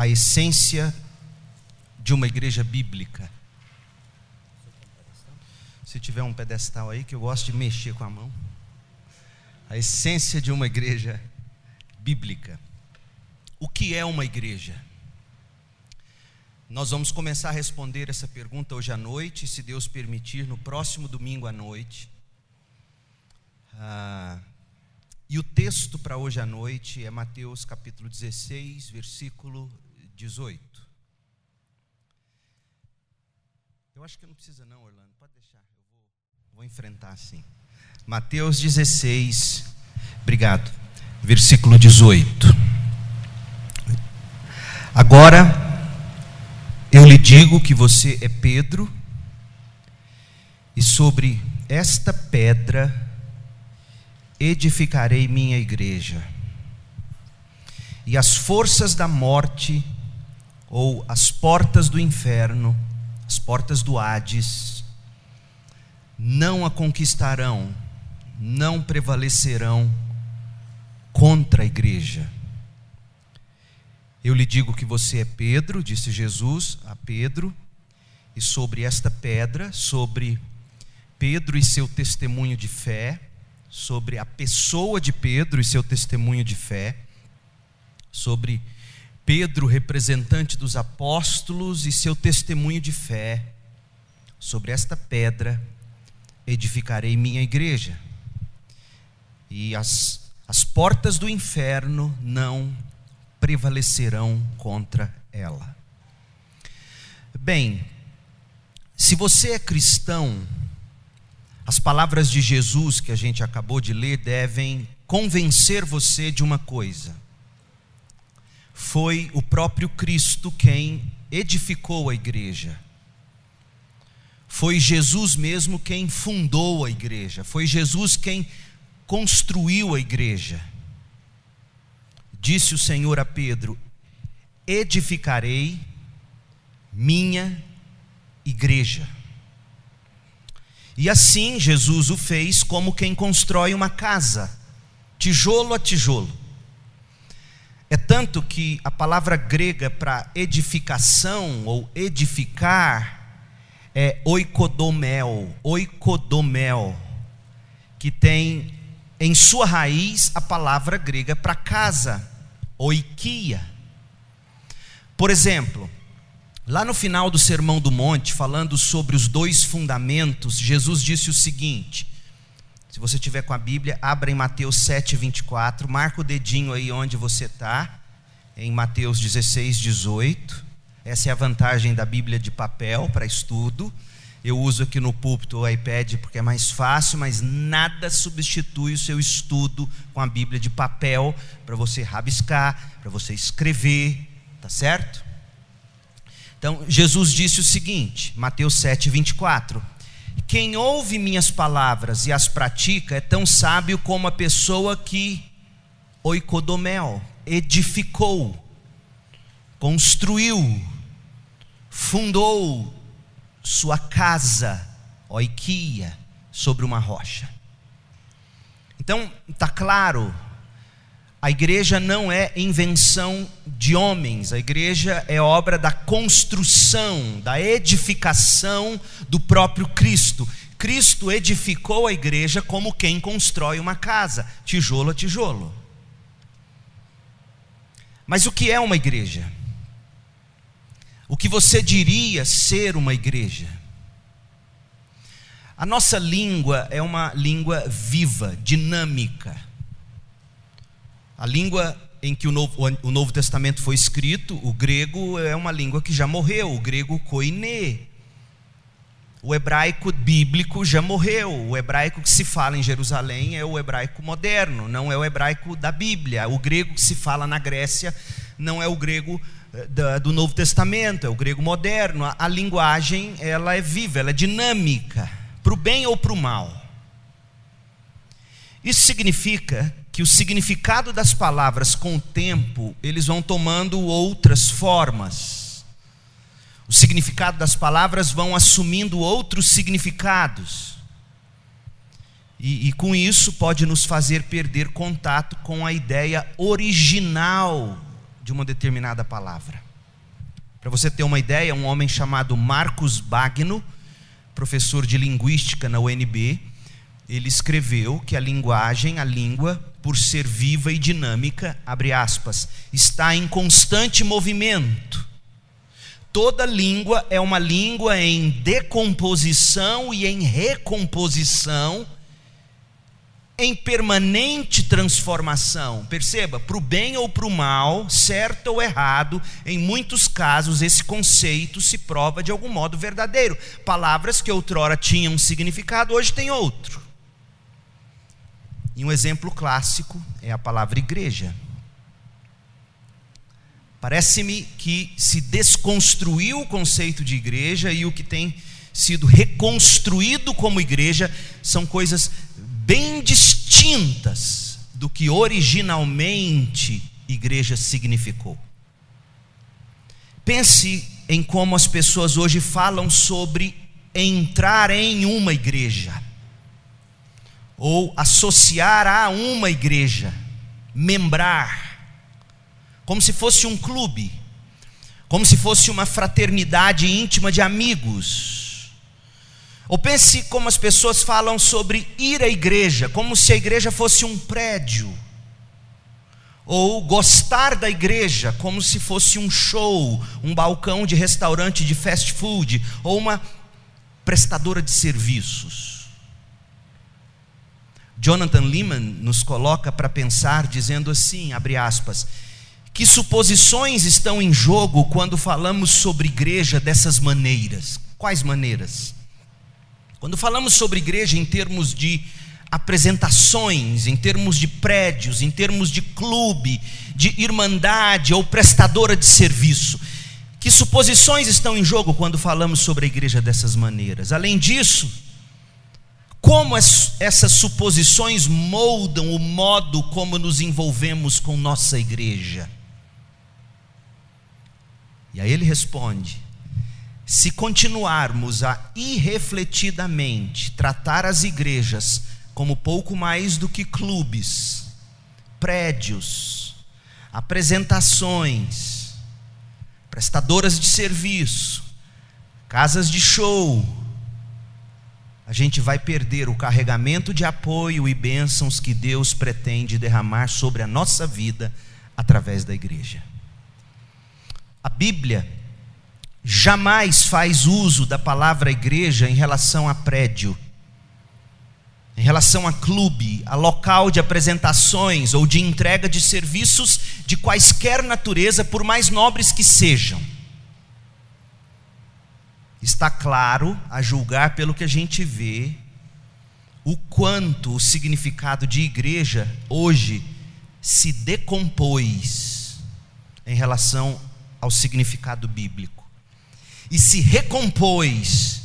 a essência de uma igreja bíblica. Se tiver um pedestal aí, que eu gosto de mexer com a mão. A essência de uma igreja bíblica. O que é uma igreja? Nós vamos começar a responder essa pergunta hoje à noite, se Deus permitir, no próximo domingo à noite. Ah, e o texto para hoje à noite é Mateus capítulo 16, versículo 18. Eu acho que não precisa não, Orlando, pode deixar, eu vou, vou enfrentar assim. Mateus 16, obrigado, versículo 18. Agora, eu lhe digo que você é Pedro, e sobre esta pedra edificarei minha igreja, e as forças da morte, ou as portas do inferno, as portas do Hades, não a conquistarão, não prevalecerão contra a igreja. Eu lhe digo que você é Pedro, disse Jesus a Pedro, e sobre esta pedra, sobre Pedro e seu testemunho de fé, sobre a pessoa de Pedro e seu testemunho de fé, sobre Pedro, representante dos apóstolos, e seu testemunho de fé, sobre esta pedra edificarei minha igreja, e as, as portas do inferno não prevalecerão contra ela. Bem, se você é cristão, as palavras de Jesus que a gente acabou de ler devem convencer você de uma coisa. Foi o próprio Cristo quem edificou a igreja. Foi Jesus mesmo quem fundou a igreja. Foi Jesus quem construiu a igreja. Disse o Senhor a Pedro: Edificarei minha igreja. E assim Jesus o fez como quem constrói uma casa, tijolo a tijolo. É tanto que a palavra grega para edificação ou edificar é oikodomel, oikodomel, que tem em sua raiz a palavra grega para casa, oikia. Por exemplo, Lá no final do Sermão do Monte, falando sobre os dois fundamentos, Jesus disse o seguinte: se você tiver com a Bíblia, abra em Mateus 7, 24, marca o dedinho aí onde você está, em Mateus 16, 18. Essa é a vantagem da Bíblia de papel para estudo. Eu uso aqui no púlpito o iPad porque é mais fácil, mas nada substitui o seu estudo com a Bíblia de papel para você rabiscar, para você escrever, tá certo? Então, Jesus disse o seguinte, Mateus 7, 24: Quem ouve minhas palavras e as pratica é tão sábio como a pessoa que oikodomel, edificou, construiu, fundou sua casa, oikia, sobre uma rocha. Então, está claro a igreja não é invenção de homens, a igreja é obra da construção, da edificação do próprio Cristo. Cristo edificou a igreja como quem constrói uma casa, tijolo a tijolo. Mas o que é uma igreja? O que você diria ser uma igreja? A nossa língua é uma língua viva, dinâmica a língua em que o Novo, o Novo Testamento foi escrito, o grego é uma língua que já morreu, o grego koine. O hebraico bíblico já morreu. O hebraico que se fala em Jerusalém é o hebraico moderno, não é o hebraico da Bíblia. O grego que se fala na Grécia não é o grego eh, do Novo Testamento, é o grego moderno. A, a linguagem ela é viva, ela é dinâmica, para o bem ou para o mal. Isso significa que o significado das palavras com o tempo, eles vão tomando outras formas. O significado das palavras vão assumindo outros significados. E, e, com isso pode nos fazer perder contato com a ideia original de uma determinada palavra. Para você ter uma ideia, um homem chamado Marcos Bagno, professor de linguística na UNB, ele escreveu que a linguagem, a língua, por ser viva e dinâmica, abre aspas, está em constante movimento. Toda língua é uma língua em decomposição e em recomposição em permanente transformação. Perceba, para o bem ou para o mal, certo ou errado, em muitos casos esse conceito se prova de algum modo verdadeiro. Palavras que outrora tinham um significado, hoje têm outro. E um exemplo clássico é a palavra igreja. Parece-me que se desconstruiu o conceito de igreja e o que tem sido reconstruído como igreja são coisas bem distintas do que originalmente igreja significou. Pense em como as pessoas hoje falam sobre entrar em uma igreja, ou associar a uma igreja, membrar, como se fosse um clube, como se fosse uma fraternidade íntima de amigos ou pense como as pessoas falam sobre ir à igreja, como se a igreja fosse um prédio. Ou gostar da igreja, como se fosse um show, um balcão de restaurante de fast food, ou uma prestadora de serviços. Jonathan Lehman nos coloca para pensar, dizendo assim: abre aspas, que suposições estão em jogo quando falamos sobre igreja dessas maneiras? Quais maneiras? Quando falamos sobre igreja em termos de apresentações, em termos de prédios, em termos de clube, de irmandade ou prestadora de serviço, que suposições estão em jogo quando falamos sobre a igreja dessas maneiras? Além disso, como essas suposições moldam o modo como nos envolvemos com nossa igreja? E aí ele responde: se continuarmos a irrefletidamente tratar as igrejas como pouco mais do que clubes, prédios, apresentações, prestadoras de serviço, casas de show, a gente vai perder o carregamento de apoio e bênçãos que Deus pretende derramar sobre a nossa vida através da igreja. A Bíblia jamais faz uso da palavra igreja em relação a prédio, em relação a clube, a local de apresentações ou de entrega de serviços de quaisquer natureza, por mais nobres que sejam. Está claro, a julgar pelo que a gente vê, o quanto o significado de igreja hoje se decompôs em relação ao significado bíblico. E se recompôs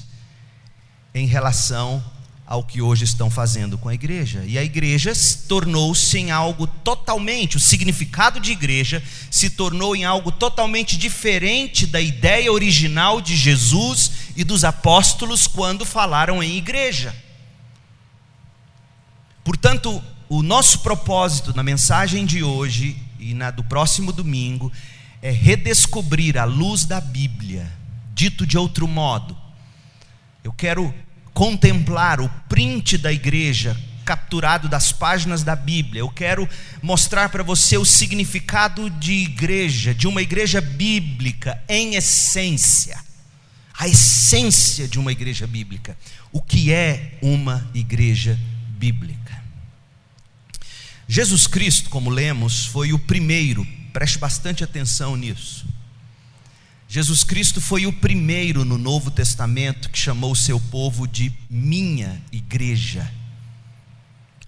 em relação ao que hoje estão fazendo com a igreja. E a igreja tornou-se em algo totalmente, o significado de igreja se tornou em algo totalmente diferente da ideia original de Jesus e dos apóstolos quando falaram em igreja. Portanto, o nosso propósito na mensagem de hoje e na do próximo domingo é redescobrir a luz da Bíblia Dito de outro modo, eu quero contemplar o print da igreja capturado das páginas da Bíblia. Eu quero mostrar para você o significado de igreja, de uma igreja bíblica em essência. A essência de uma igreja bíblica. O que é uma igreja bíblica? Jesus Cristo, como lemos, foi o primeiro, preste bastante atenção nisso. Jesus Cristo foi o primeiro no Novo Testamento que chamou o seu povo de minha igreja.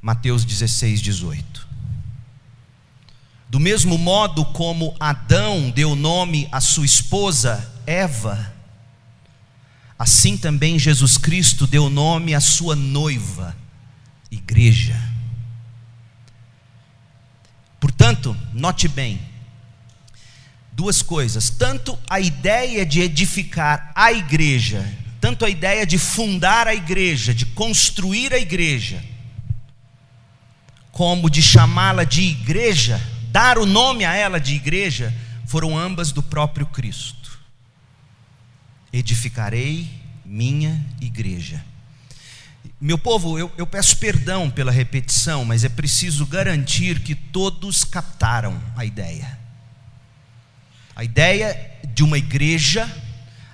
Mateus 16, 18. Do mesmo modo como Adão deu nome à sua esposa Eva, assim também Jesus Cristo deu nome à sua noiva, igreja. Portanto, note bem, duas coisas: tanto a ideia de edificar a igreja, tanto a ideia de fundar a igreja, de construir a igreja, como de chamá-la de igreja, dar o nome a ela de igreja, foram ambas do próprio Cristo. edificarei minha igreja. Meu povo, eu, eu, peço perdão pela repetição, mas é preciso garantir que todos captaram a ideia. A ideia de uma igreja,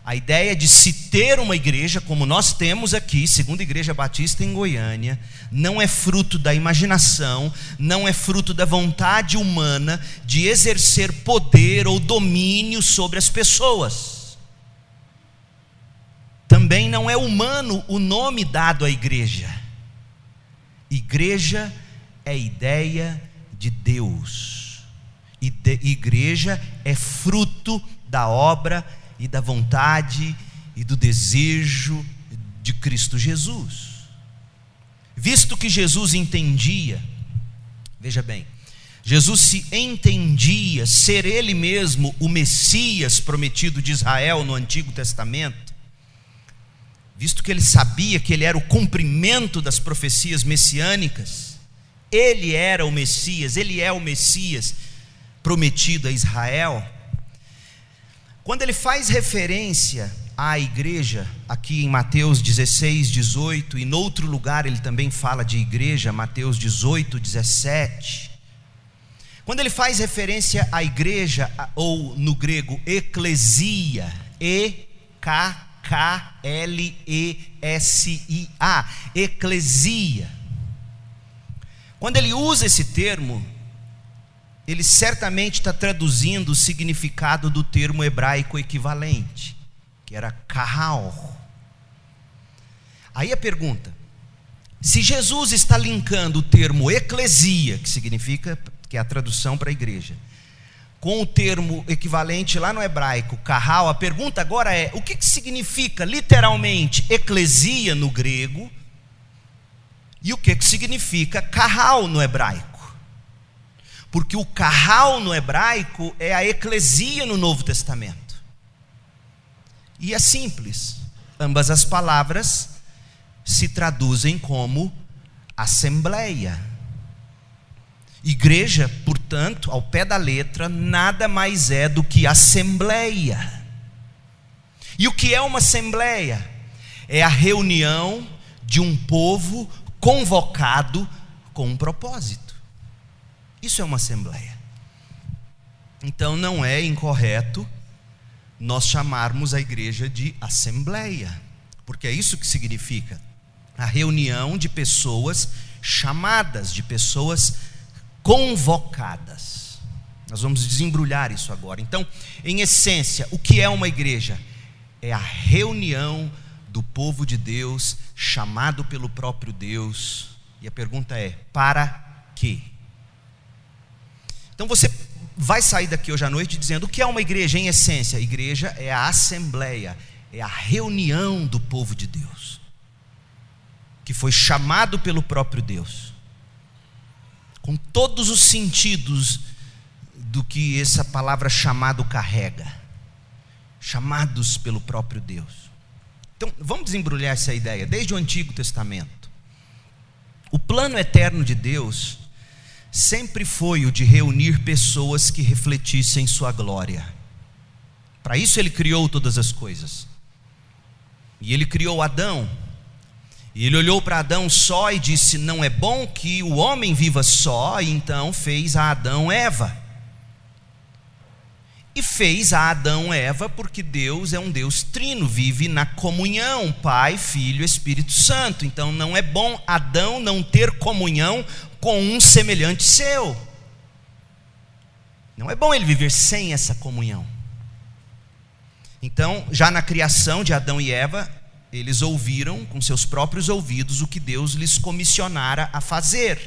a ideia de se ter uma igreja, como nós temos aqui, segundo a Igreja Batista em Goiânia, não é fruto da imaginação, não é fruto da vontade humana de exercer poder ou domínio sobre as pessoas também não é humano o nome dado à igreja. Igreja é ideia de Deus. E de, igreja é fruto da obra e da vontade e do desejo de Cristo Jesus. Visto que Jesus entendia, veja bem, Jesus se entendia ser ele mesmo o Messias prometido de Israel no Antigo Testamento, visto que ele sabia que ele era o cumprimento das profecias messiânicas, ele era o Messias, ele é o Messias prometido a Israel. Quando ele faz referência à igreja, aqui em Mateus 16, 18, e em outro lugar ele também fala de igreja, Mateus 18, 17. Quando ele faz referência à igreja, ou no grego, eclesia, E-K K-L-E-S-I-A, eclesia. Quando ele usa esse termo, ele certamente está traduzindo o significado do termo hebraico equivalente, que era kahal. Aí a pergunta: se Jesus está linkando o termo eclesia, que significa, que é a tradução para a igreja, com o termo equivalente lá no hebraico, carral, a pergunta agora é: o que, que significa literalmente eclesia no grego? E o que, que significa carral no hebraico? Porque o carral no hebraico é a eclesia no Novo Testamento. E é simples, ambas as palavras se traduzem como assembleia Igreja, portanto, ao pé da letra, nada mais é do que assembleia. E o que é uma assembleia? É a reunião de um povo convocado com um propósito. Isso é uma assembleia. Então não é incorreto nós chamarmos a igreja de assembleia, porque é isso que significa a reunião de pessoas chamadas, de pessoas convocadas. Nós vamos desembrulhar isso agora. Então, em essência, o que é uma igreja? É a reunião do povo de Deus, chamado pelo próprio Deus. E a pergunta é: para quê? Então você vai sair daqui hoje à noite dizendo: o que é uma igreja em essência? Igreja é a assembleia, é a reunião do povo de Deus, que foi chamado pelo próprio Deus com todos os sentidos do que essa palavra chamado carrega chamados pelo próprio Deus. Então, vamos desembrulhar essa ideia desde o Antigo Testamento. O plano eterno de Deus sempre foi o de reunir pessoas que refletissem sua glória. Para isso ele criou todas as coisas. E ele criou Adão e ele olhou para Adão só e disse: Não é bom que o homem viva só, e então fez a Adão Eva. E fez a Adão Eva porque Deus é um Deus trino, vive na comunhão, Pai, Filho, Espírito Santo. Então não é bom Adão não ter comunhão com um semelhante seu. Não é bom ele viver sem essa comunhão. Então, já na criação de Adão e Eva, eles ouviram com seus próprios ouvidos o que Deus lhes comissionara a fazer.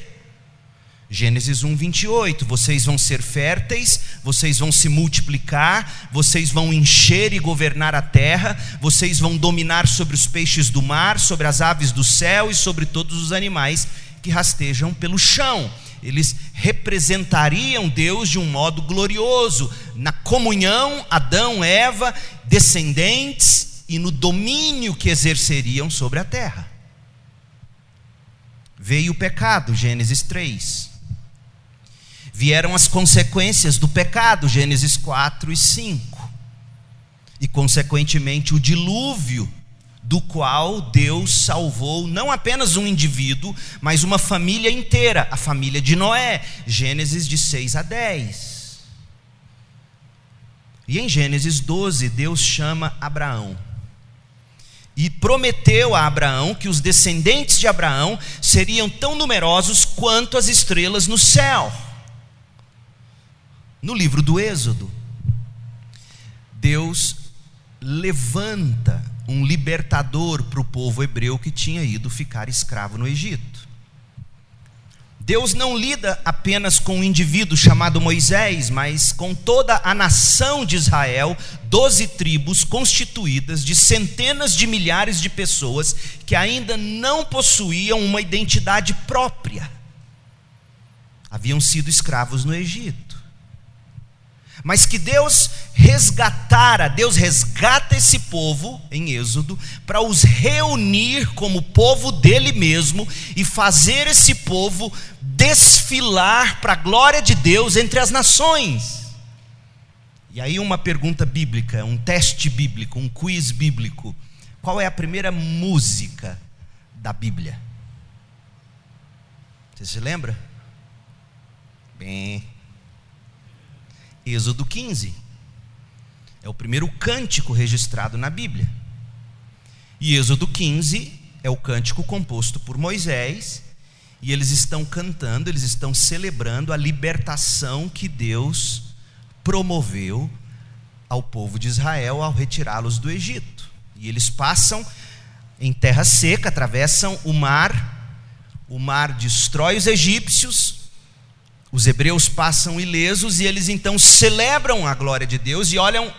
Gênesis 1, 28. Vocês vão ser férteis, vocês vão se multiplicar, vocês vão encher e governar a terra, vocês vão dominar sobre os peixes do mar, sobre as aves do céu e sobre todos os animais que rastejam pelo chão. Eles representariam Deus de um modo glorioso, na comunhão, Adão, Eva, descendentes e no domínio que exerceriam sobre a terra. Veio o pecado, Gênesis 3. Vieram as consequências do pecado, Gênesis 4 e 5. e, consequentemente, o dilúvio, do qual Deus salvou não apenas um indivíduo, mas uma família inteira, a família de Noé. Gênesis de 6 a 10. E em Gênesis 12, Deus chama Abraão. E prometeu a Abraão que os descendentes de Abraão seriam tão numerosos quanto as estrelas no céu. No livro do Êxodo, Deus levanta um libertador para o povo hebreu que tinha ido ficar escravo no Egito. Deus não lida apenas com um indivíduo chamado Moisés, mas com toda a nação de Israel, doze tribos constituídas de centenas de milhares de pessoas que ainda não possuíam uma identidade própria. Haviam sido escravos no Egito mas que Deus resgatara, Deus resgata esse povo em Êxodo para os reunir como povo dele mesmo e fazer esse povo desfilar para a glória de Deus entre as nações. E aí uma pergunta bíblica, um teste bíblico, um quiz bíblico. Qual é a primeira música da Bíblia? Você se lembra? Bem, Êxodo 15. É o primeiro cântico registrado na Bíblia. E Êxodo 15 é o cântico composto por Moisés, e eles estão cantando, eles estão celebrando a libertação que Deus promoveu ao povo de Israel ao retirá-los do Egito. E eles passam em terra seca, atravessam o mar, o mar destrói os egípcios, os hebreus passam ilesos e eles então celebram a glória de Deus e olham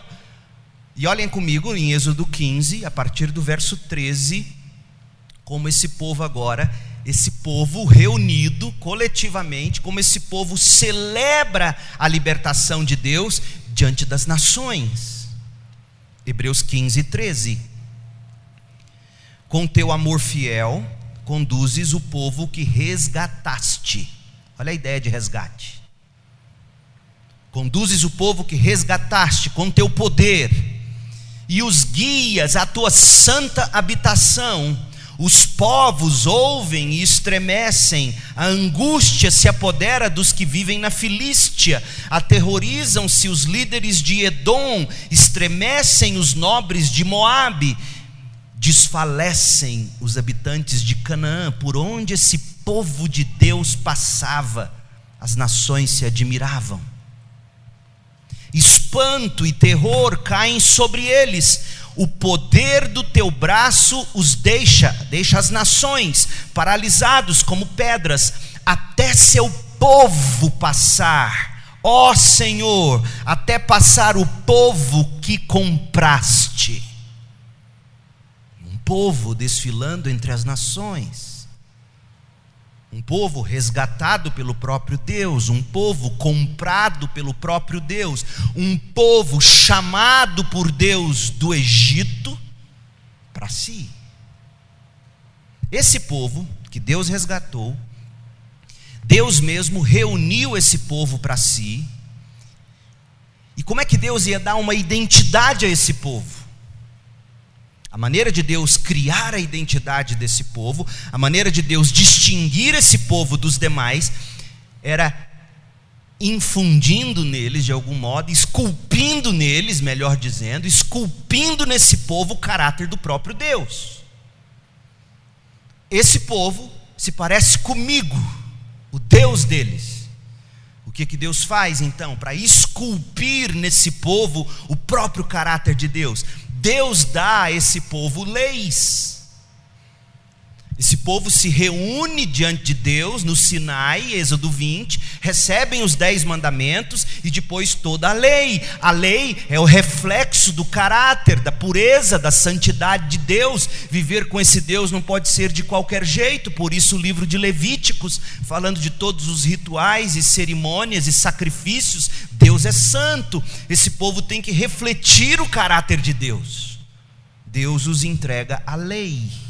e olhem comigo em Êxodo 15, a partir do verso 13, como esse povo agora, esse povo reunido coletivamente, como esse povo celebra a libertação de Deus diante das nações. Hebreus 15, 13. Com teu amor fiel, conduzes o povo que resgataste Olha a ideia de resgate. Conduzes o povo que resgataste com teu poder, e os guias à tua santa habitação. Os povos ouvem e estremecem, a angústia se apodera dos que vivem na Filístia, aterrorizam-se os líderes de Edom, estremecem os nobres de Moabe, desfalecem os habitantes de Canaã, por onde esse povo de Deus passava, as nações se admiravam. Espanto e terror caem sobre eles, o poder do teu braço os deixa, deixa as nações paralisados como pedras, até seu povo passar. Ó Senhor, até passar o povo que compraste. Um povo desfilando entre as nações um povo resgatado pelo próprio Deus, um povo comprado pelo próprio Deus, um povo chamado por Deus do Egito para si. Esse povo que Deus resgatou, Deus mesmo reuniu esse povo para si. E como é que Deus ia dar uma identidade a esse povo? A maneira de Deus criar a identidade desse povo, a maneira de Deus distinguir esse povo dos demais, era infundindo neles de algum modo, esculpindo neles, melhor dizendo, esculpindo nesse povo o caráter do próprio Deus. Esse povo se parece comigo, o Deus deles. O que que Deus faz então para esculpir nesse povo o próprio caráter de Deus? Deus dá a esse povo leis. Esse povo se reúne diante de Deus no Sinai, Êxodo 20, recebem os dez mandamentos e depois toda a lei. A lei é o reflexo do caráter, da pureza, da santidade de Deus. Viver com esse Deus não pode ser de qualquer jeito, por isso o livro de Levíticos, falando de todos os rituais e cerimônias e sacrifícios, Deus é santo. Esse povo tem que refletir o caráter de Deus. Deus os entrega a lei.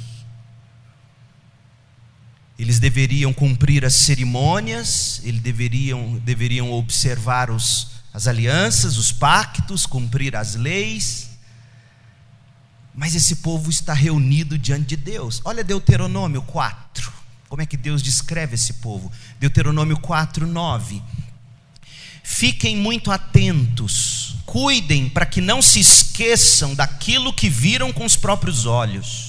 Eles deveriam cumprir as cerimônias, eles deveriam, deveriam observar os, as alianças, os pactos, cumprir as leis, Mas esse povo está reunido diante de Deus. Olha Deuteronômio 4. Como é que Deus descreve esse povo? Deuteronômio 4, 9. Fiquem muito atentos, cuidem para que não se esqueçam daquilo que viram com os próprios olhos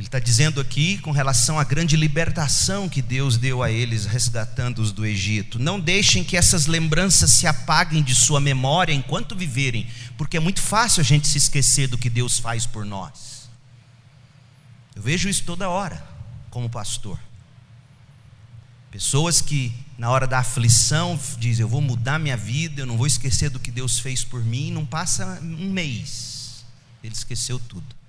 ele está dizendo aqui com relação à grande libertação que Deus deu a eles, resgatando-os do Egito. Não deixem que essas lembranças se apaguem de sua memória enquanto viverem, porque é muito fácil a gente se esquecer do que Deus faz por nós. Eu vejo isso toda hora, como pastor. Pessoas que, na hora da aflição, dizem: Eu vou mudar minha vida, eu não vou esquecer do que Deus fez por mim. Não passa um mês, ele esqueceu tudo.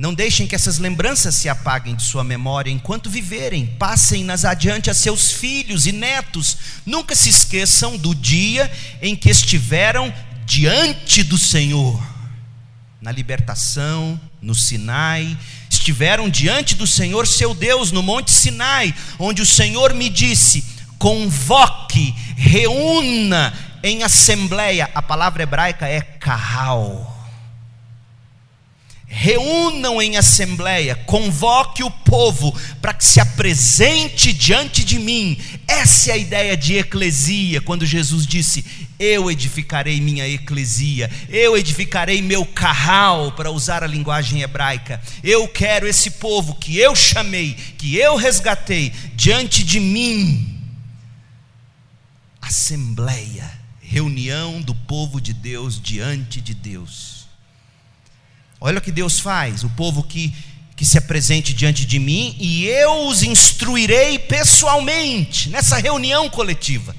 Não deixem que essas lembranças se apaguem de sua memória enquanto viverem. Passem-nas adiante a seus filhos e netos. Nunca se esqueçam do dia em que estiveram diante do Senhor. Na libertação, no Sinai, estiveram diante do Senhor seu Deus no Monte Sinai, onde o Senhor me disse: convoque, reúna em assembleia. A palavra hebraica é carral reúnam em assembleia, convoque o povo para que se apresente diante de mim. Essa é a ideia de eclesia, quando Jesus disse: Eu edificarei minha eclesia, eu edificarei meu carral, para usar a linguagem hebraica. Eu quero esse povo que eu chamei, que eu resgatei, diante de mim. Assembleia, reunião do povo de Deus diante de Deus. Olha o que Deus faz: o povo que, que se apresente diante de mim e eu os instruirei pessoalmente, nessa reunião coletiva.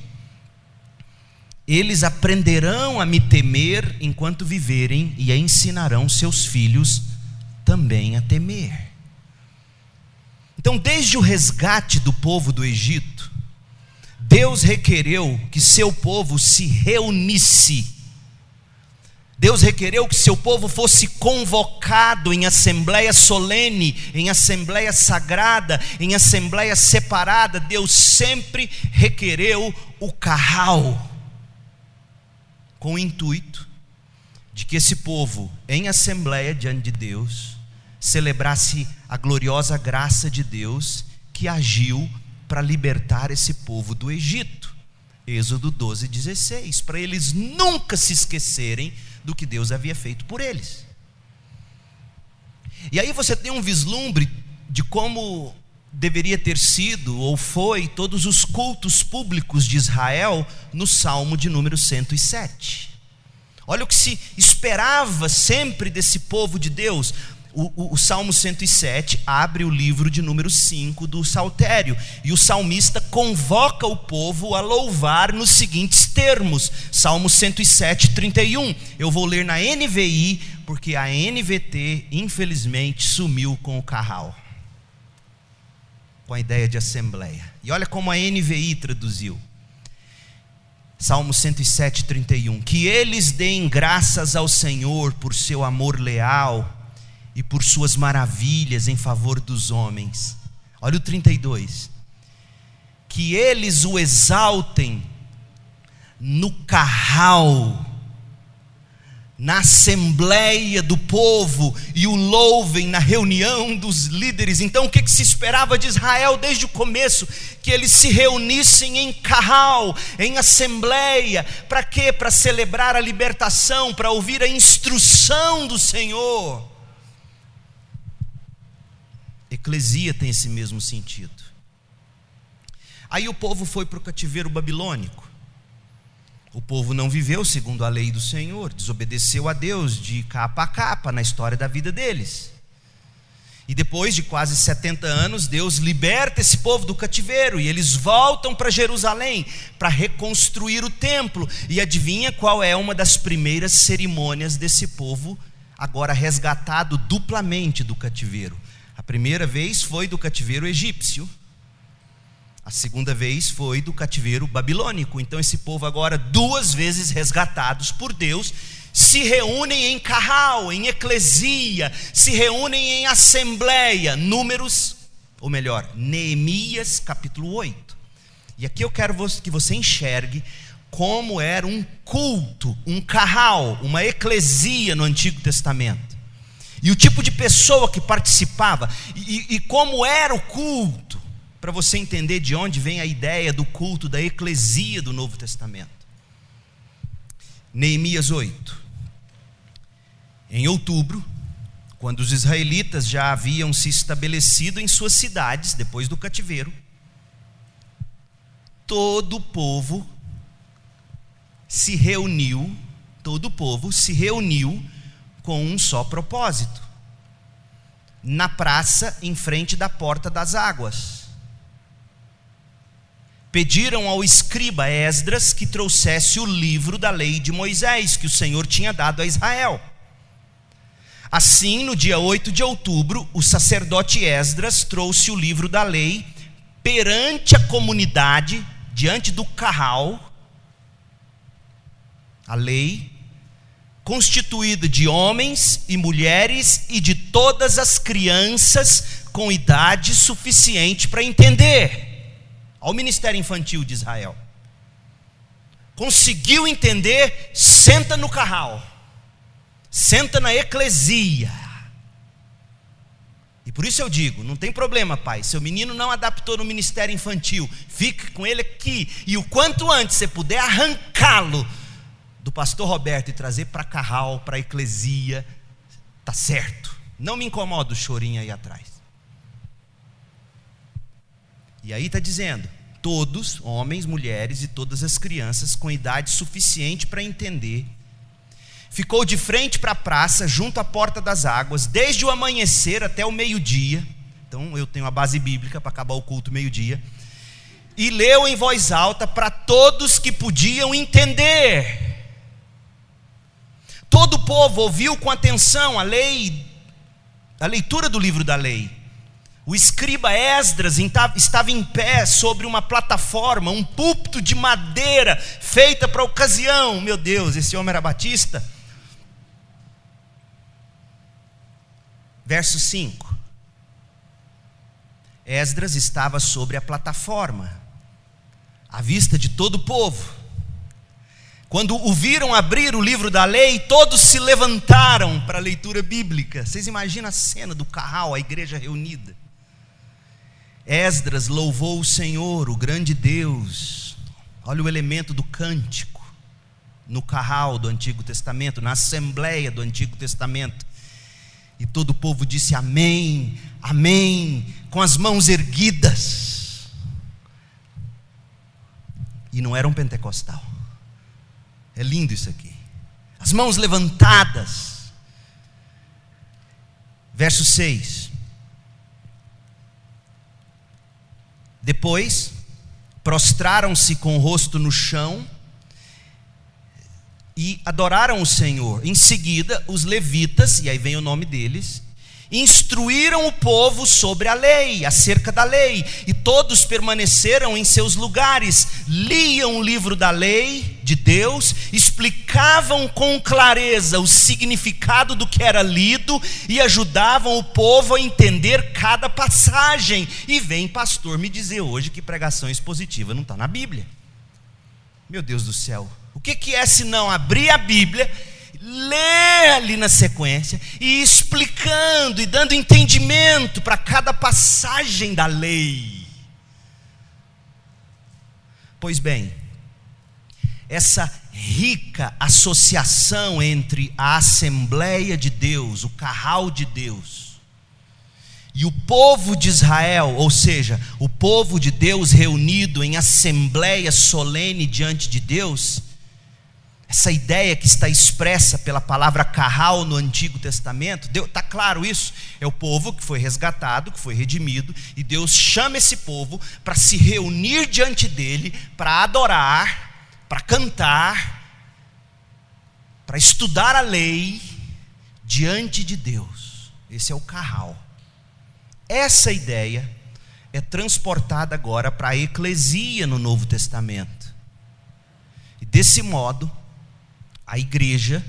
Eles aprenderão a me temer enquanto viverem e ensinarão seus filhos também a temer. Então, desde o resgate do povo do Egito, Deus requereu que seu povo se reunisse Deus requereu que seu povo fosse convocado em assembleia solene, em assembleia sagrada, em assembleia separada. Deus sempre requereu o carral, com o intuito de que esse povo, em assembleia diante de Deus, celebrasse a gloriosa graça de Deus que agiu para libertar esse povo do Egito. Êxodo 12, 16. Para eles nunca se esquecerem do que Deus havia feito por eles. E aí você tem um vislumbre de como deveria ter sido ou foi todos os cultos públicos de Israel no Salmo de número 107. Olha o que se esperava sempre desse povo de Deus. O, o, o, Salmo 107 abre o livro de número 5 do Saltério, e o salmista convoca o povo a louvar nos seguintes termos: Salmo 107, 31. Eu vou ler na NVI, porque a NVT, infelizmente, sumiu com o carral com a ideia de assembleia. E olha como a NVI traduziu. Salmo 107, 31. Que eles deem graças ao Senhor por seu amor leal e por suas maravilhas em favor dos homens. Olha o 32. Que eles o exaltem no carral, na assembleia do povo e o louvem na reunião dos líderes. Então, o que, que se esperava de Israel desde o começo? Que eles se reunissem em carral, em assembleia, para quê? Para celebrar a libertação, para ouvir a instrução do Senhor. Eclesia tem esse mesmo sentido. Aí o povo foi para o cativeiro babilônico. O povo não viveu segundo a lei do Senhor, desobedeceu a Deus de capa a capa na história da vida deles. E depois de quase 70 anos, Deus liberta esse povo do cativeiro e eles voltam para Jerusalém para reconstruir o templo. E adivinha qual é uma das primeiras cerimônias desse povo, agora resgatado duplamente do cativeiro? A primeira vez foi do cativeiro egípcio, a segunda vez foi do cativeiro babilônico. Então, esse povo, agora, duas vezes resgatados por Deus, se reúnem em carral, em eclesia, se reúnem em assembleia. Números, ou melhor, Neemias capítulo 8. E aqui eu quero que você enxergue como era um culto, um carral, uma eclesia no Antigo Testamento. E o tipo de pessoa que participava, e, e como era o culto, para você entender de onde vem a ideia do culto da eclesia do Novo Testamento. Neemias 8. Em outubro, quando os israelitas já haviam se estabelecido em suas cidades, depois do cativeiro, todo o povo se reuniu, todo o povo se reuniu com um só propósito, na praça em frente da porta das águas. Pediram ao escriba Esdras que trouxesse o livro da lei de Moisés, que o Senhor tinha dado a Israel. Assim, no dia 8 de outubro, o sacerdote Esdras trouxe o livro da lei perante a comunidade, diante do carral, a lei, constituída de homens e mulheres e de todas as crianças com idade suficiente para entender, ao ministério infantil de Israel. Conseguiu entender, senta no carral senta na eclesia. E por isso eu digo: não tem problema, pai. Seu menino não adaptou no ministério infantil, fique com ele aqui. E o quanto antes você puder arrancá-lo do pastor Roberto e trazer para Carral, para a eclesia, tá certo. Não me incomoda o chorinho aí atrás. E aí está dizendo: todos, homens, mulheres e todas as crianças com idade suficiente para entender ficou de frente para a praça, junto à porta das águas, desde o amanhecer até o meio-dia. Então eu tenho a base bíblica para acabar o culto meio-dia. E leu em voz alta para todos que podiam entender. Todo o povo ouviu com atenção a lei, a leitura do livro da lei. O escriba Esdras estava em pé sobre uma plataforma, um púlpito de madeira feita para a ocasião. Meu Deus, esse homem era batista. Verso 5. Esdras estava sobre a plataforma, à vista de todo o povo. Quando o viram abrir o livro da lei, todos se levantaram para a leitura bíblica. Vocês imaginam a cena do carral, a igreja reunida. Esdras louvou o Senhor, o grande Deus. Olha o elemento do cântico no carral do Antigo Testamento, na assembleia do Antigo Testamento. E todo o povo disse amém, amém, com as mãos erguidas. E não era um pentecostal. É lindo isso aqui. As mãos levantadas. Verso 6. Depois, prostraram-se com o rosto no chão e adoraram o Senhor. Em seguida, os levitas, e aí vem o nome deles, instruíram o povo sobre a lei, acerca da lei, e todos permaneceram em seus lugares, liam o livro da lei de Deus, explicavam com clareza o significado do que era lido e ajudavam o povo a entender cada passagem. E vem pastor me dizer hoje que pregação expositiva não está na Bíblia. Meu Deus do céu, o que, que é se não abrir a Bíblia, ler ali na sequência e explicando e dando entendimento para cada passagem da lei? Pois bem, essa rica associação entre a Assembleia de Deus, o carral de Deus, e o povo de Israel, ou seja, o povo de Deus reunido em assembleia solene diante de Deus, essa ideia que está expressa pela palavra carral no Antigo Testamento, está claro isso? É o povo que foi resgatado, que foi redimido, e Deus chama esse povo para se reunir diante dele, para adorar, para cantar, para estudar a lei diante de Deus. Esse é o carral. Essa ideia é transportada agora para a eclesia no Novo Testamento. E desse modo, a igreja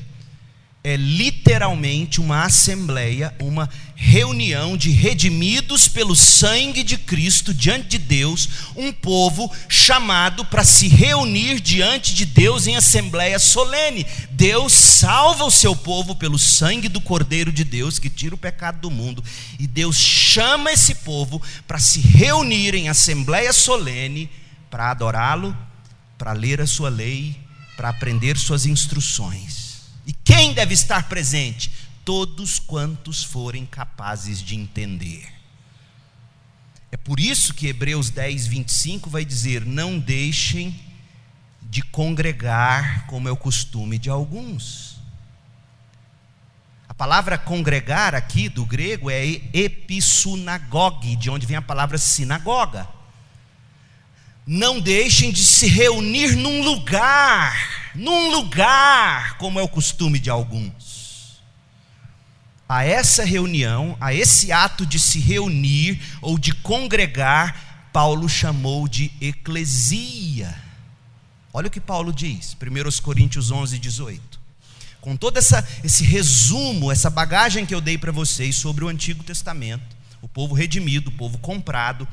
é literalmente uma assembleia, uma reunião de redimidos pelo sangue de Cristo diante de Deus, um povo chamado para se reunir diante de Deus em assembleia solene. Deus salva o seu povo pelo sangue do Cordeiro de Deus que tira o pecado do mundo, e Deus chama esse povo para se reunir em assembleia solene para adorá-lo, para ler a sua lei, para aprender suas instruções. E quem deve estar presente? Todos quantos forem capazes de entender. É por isso que Hebreus 10, 25 vai dizer: Não deixem de congregar, como é o costume de alguns. A palavra congregar aqui do grego é episunagogue, de onde vem a palavra sinagoga. Não deixem de se reunir num lugar num lugar, como é o costume de alguns. A essa reunião, a esse ato de se reunir ou de congregar, Paulo chamou de eclesia. Olha o que Paulo diz, 1 Coríntios 11, 18. Com todo essa, esse resumo, essa bagagem que eu dei para vocês sobre o Antigo Testamento, o povo redimido, o povo comprado,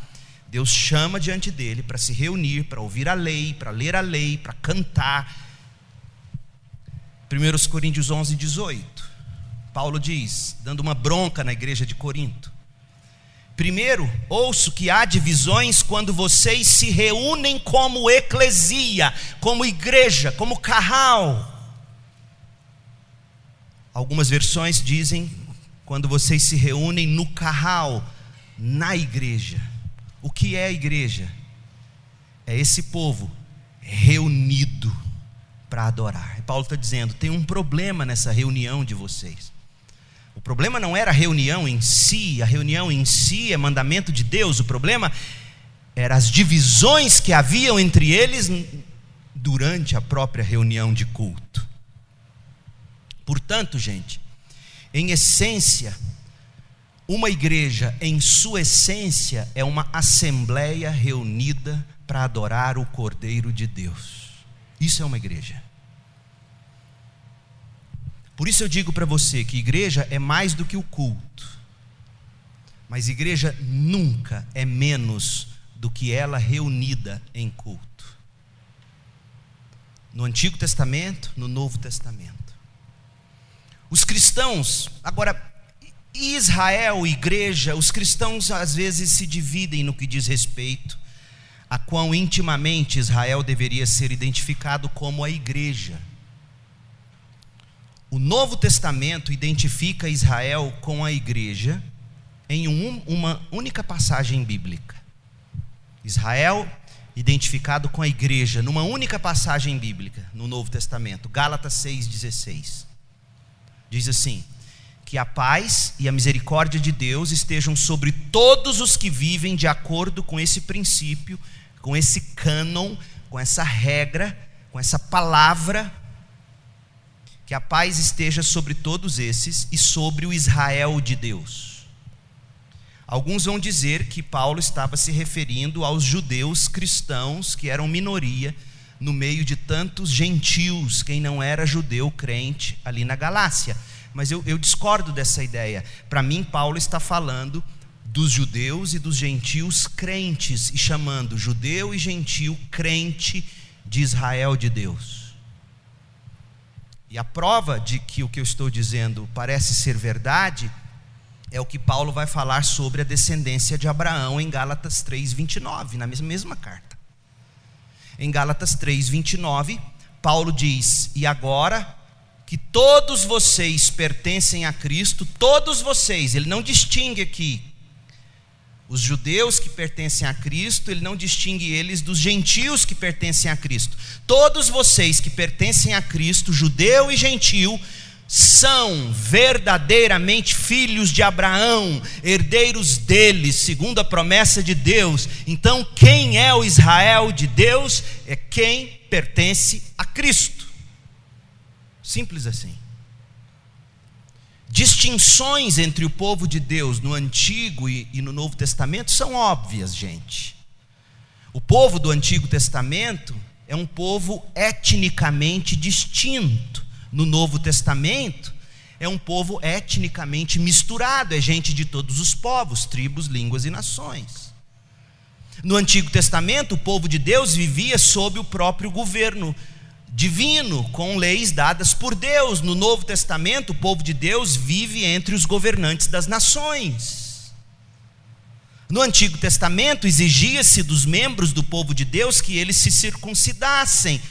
Deus chama diante dele para se reunir, para ouvir a lei, para ler a lei, para cantar, 1 Coríntios 11, 18. Paulo diz, dando uma bronca na igreja de Corinto. Primeiro, ouço que há divisões quando vocês se reúnem como eclesia, como igreja, como carral. Algumas versões dizem quando vocês se reúnem no carral, na igreja. O que é a igreja? É esse povo reunido para adorar. E Paulo está dizendo: tem um problema nessa reunião de vocês. O problema não era a reunião em si, a reunião em si é mandamento de Deus, o problema eram as divisões que haviam entre eles durante a própria reunião de culto. Portanto, gente, em essência, uma igreja, em sua essência, é uma assembleia reunida para adorar o Cordeiro de Deus. Isso é uma igreja. Por isso eu digo para você que igreja é mais do que o culto. Mas igreja nunca é menos do que ela reunida em culto. No Antigo Testamento, no Novo Testamento. Os cristãos, agora, Israel, igreja, os cristãos às vezes se dividem no que diz respeito a quão intimamente Israel deveria ser identificado como a igreja. O Novo Testamento identifica Israel com a igreja em um, uma única passagem bíblica. Israel identificado com a igreja numa única passagem bíblica no Novo Testamento, Gálatas 6:16. Diz assim: que a paz e a misericórdia de Deus estejam sobre todos os que vivem de acordo com esse princípio com esse cânon, com essa regra, com essa palavra, que a paz esteja sobre todos esses e sobre o Israel de Deus. Alguns vão dizer que Paulo estava se referindo aos judeus cristãos, que eram minoria no meio de tantos gentios, quem não era judeu crente ali na Galácia. Mas eu, eu discordo dessa ideia. Para mim, Paulo está falando dos judeus e dos gentios crentes, e chamando judeu e gentio crente de Israel de Deus. E a prova de que o que eu estou dizendo parece ser verdade é o que Paulo vai falar sobre a descendência de Abraão em Gálatas 3:29, na mesma, mesma carta. Em Gálatas 3:29, Paulo diz: "E agora que todos vocês pertencem a Cristo, todos vocês, ele não distingue aqui os judeus que pertencem a Cristo, ele não distingue eles dos gentios que pertencem a Cristo. Todos vocês que pertencem a Cristo, judeu e gentio, são verdadeiramente filhos de Abraão, herdeiros dele, segundo a promessa de Deus. Então, quem é o Israel de Deus é quem pertence a Cristo. Simples assim distinções entre o povo de Deus no Antigo e, e, no Novo Testamento são óbvias, gente. O povo do Antigo Testamento é um povo etnicamente distinto. No Novo Testamento, é um povo etnicamente misturado, é gente de todos os povos, tribos, línguas e nações. No Antigo Testamento, o povo de Deus vivia sob o próprio governo divino, com leis dadas por Deus. No Novo Testamento, o povo de Deus vive entre os governantes das nações. No Antigo Testamento, exigia-se dos membros do povo de Deus que eles se circuncidassem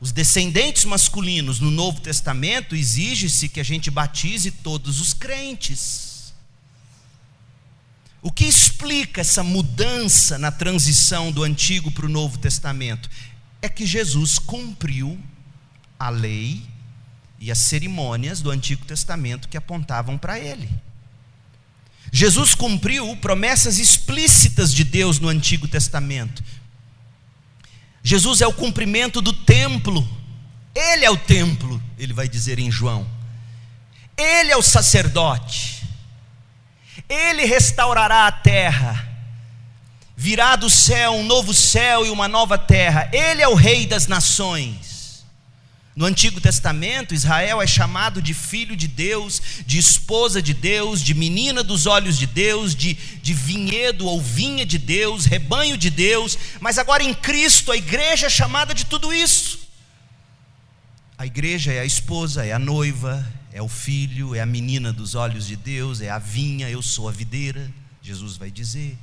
os descendentes masculinos no Novo Testamento exige-se que a gente batize todos os crentes. O que explica essa mudança na transição do Antigo para o Novo Testamento? É que Jesus cumpriu a lei e as cerimônias do Antigo Testamento que apontavam para ele. Jesus cumpriu promessas explícitas de Deus no Antigo Testamento. Jesus é o cumprimento do templo. Ele é o templo, ele vai dizer em João. Ele é o sacerdote. Ele restaurará a terra. Virá do céu um novo céu e uma nova terra. Ele é o rei das nações. No Antigo Testamento, Israel é chamado de filho de Deus, de esposa de Deus, de menina dos olhos de Deus, de, de vinhedo ou vinha de Deus, rebanho de Deus, mas agora em Cristo a igreja é chamada de tudo isso. A igreja é a esposa, é a noiva, é o filho, é a menina dos olhos de Deus, é a vinha, eu sou a videira, Jesus vai dizer.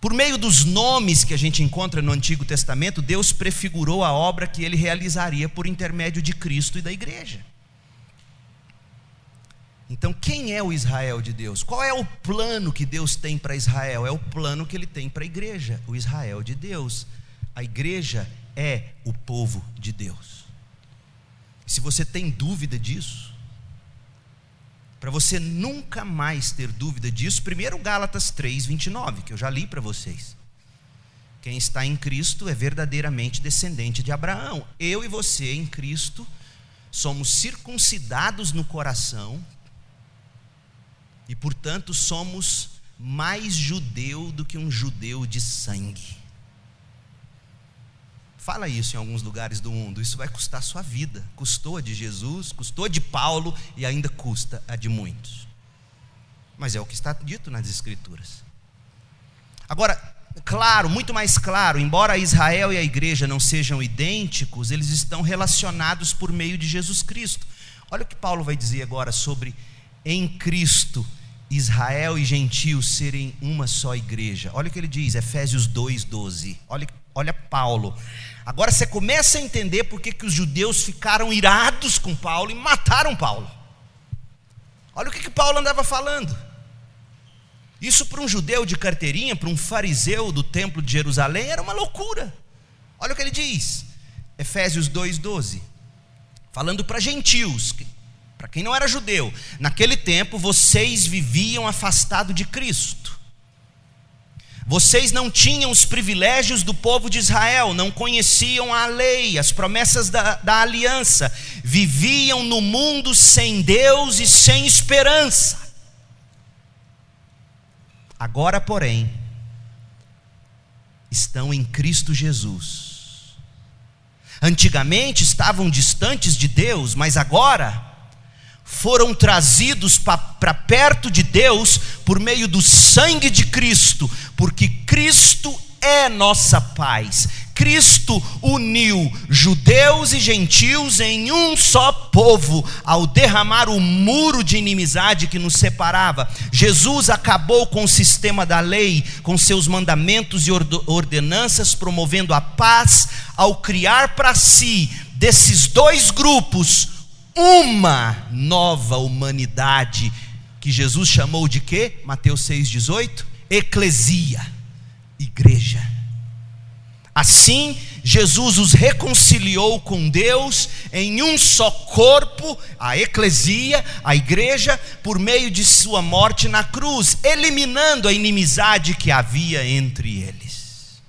Por meio dos nomes que a gente encontra no Antigo Testamento, Deus prefigurou a obra que ele realizaria por intermédio de Cristo e da igreja. Então, quem é o Israel de Deus? Qual é o plano que Deus tem para Israel? É o plano que ele tem para a igreja, o Israel de Deus. A igreja é o povo de Deus. Se você tem dúvida disso, para você nunca mais ter dúvida disso, primeiro Gálatas 3, 29, que eu já li para vocês. Quem está em Cristo é verdadeiramente descendente de Abraão. Eu e você em Cristo somos circuncidados no coração e, portanto, somos mais judeu do que um judeu de sangue. Fala isso em alguns lugares do mundo. Isso vai custar sua vida. Custou a de Jesus, custou a de Paulo e ainda custa a de muitos. Mas é o que está dito nas Escrituras. Agora, claro, muito mais claro, embora Israel e a igreja não sejam idênticos, eles estão relacionados por meio de Jesus Cristo. Olha o que Paulo vai dizer agora sobre em Cristo Israel e gentios serem uma só igreja. Olha o que ele diz, Efésios 2:12. Olha, olha Paulo. Agora você começa a entender por que, os judeus ficaram irados com Paulo e mataram Paulo. Olha o que, que Paulo andava falando. Isso para um judeu de carteirinha, para um fariseu do templo de Jerusalém, era uma loucura. Olha o que ele diz, Efésios 2,12. Falando para gentios, para quem não era judeu, naquele tempo vocês viviam afastado de Cristo vocês não tinham os privilégios do povo de Israel, não conheciam a lei, as promessas da, da aliança, viviam no mundo sem Deus e sem esperança. Agora, porém, estão em Cristo Jesus. Antigamente estavam distantes de Deus, mas agora foram trazidos para perto de Deus por meio do sangue de Cristo, porque Cristo é nossa paz. Cristo uniu judeus e gentios em um só povo ao derramar o muro de inimizade que nos separava. Jesus acabou com o sistema da lei, com seus mandamentos e ordenanças, promovendo a paz ao criar para si desses dois grupos uma nova humanidade, que Jesus chamou de quê? Mateus 6,18? Eclesia, igreja. Assim, Jesus os reconciliou com Deus em um só corpo, a eclesia, a igreja, por meio de sua morte na cruz, eliminando a inimizade que havia entre eles.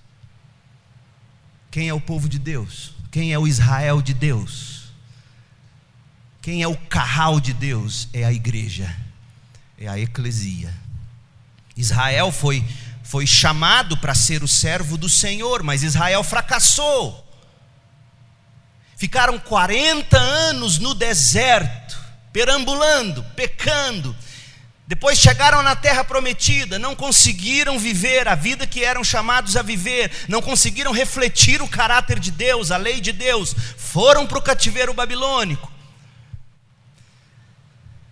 Quem é o povo de Deus? Quem é o Israel de Deus? Quem é o carral de Deus? É a igreja, é a eclesia. Israel foi, foi chamado para ser o servo do Senhor, mas Israel fracassou. Ficaram 40 anos no deserto, perambulando, pecando. Depois chegaram na terra prometida, não conseguiram viver a vida que eram chamados a viver, não conseguiram refletir o caráter de Deus, a lei de Deus, foram para o cativeiro babilônico.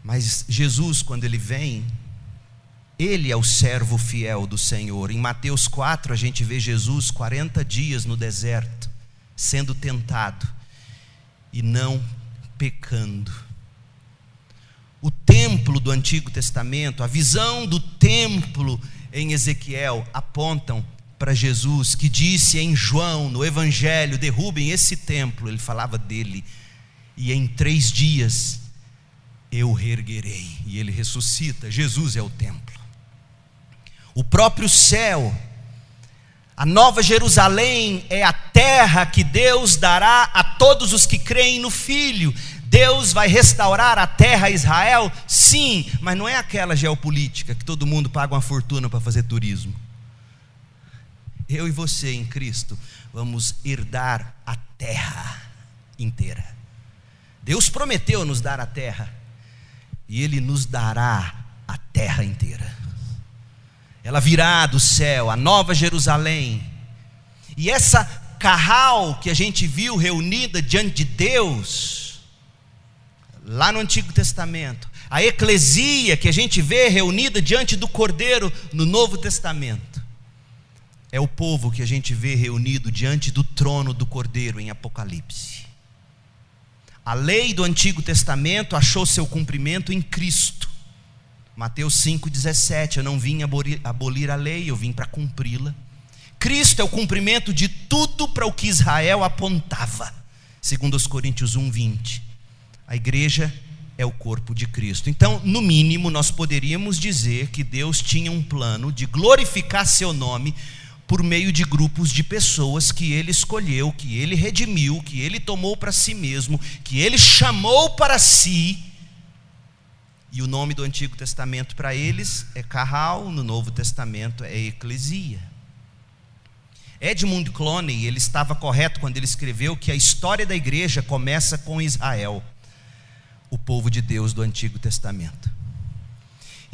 Mas Jesus, quando ele vem, ele é o servo fiel do Senhor. Em Mateus 4, a gente vê Jesus 40 dias no deserto, sendo tentado e não pecando o templo do Antigo Testamento, a visão do templo em Ezequiel apontam para Jesus, que disse em João, no Evangelho: derrubem esse templo. Ele falava dele, e em três dias eu reerguerei. E ele ressuscita. Jesus é o templo. O próprio céu, a nova Jerusalém é a terra que Deus dará a todos os que creem no Filho. Deus vai restaurar a terra a Israel? Sim, mas não é aquela geopolítica que todo mundo paga uma fortuna para fazer turismo. Eu e você em Cristo vamos herdar a terra inteira. Deus prometeu nos dar a terra, e Ele nos dará a terra inteira. Ela virá do céu, a nova Jerusalém, e essa carral que a gente viu reunida diante de Deus, lá no Antigo Testamento, a eclesia que a gente vê reunida diante do Cordeiro no Novo Testamento, é o povo que a gente vê reunido diante do trono do Cordeiro em Apocalipse. A lei do Antigo Testamento achou seu cumprimento em Cristo. Mateus 5,17: Eu não vim abolir, abolir a lei, eu vim para cumpri-la. Cristo é o cumprimento de tudo para o que Israel apontava, segundo os Coríntios 1:20. A igreja é o corpo de Cristo. Então, no mínimo, nós poderíamos dizer que Deus tinha um plano de glorificar seu nome por meio de grupos de pessoas que ele escolheu, que ele redimiu, que ele tomou para si mesmo, que ele chamou para si. E o nome do Antigo Testamento para eles é Carral, no Novo Testamento é Eclesia. Edmund Clooney, ele estava correto quando ele escreveu que a história da igreja começa com Israel o povo de Deus do Antigo Testamento.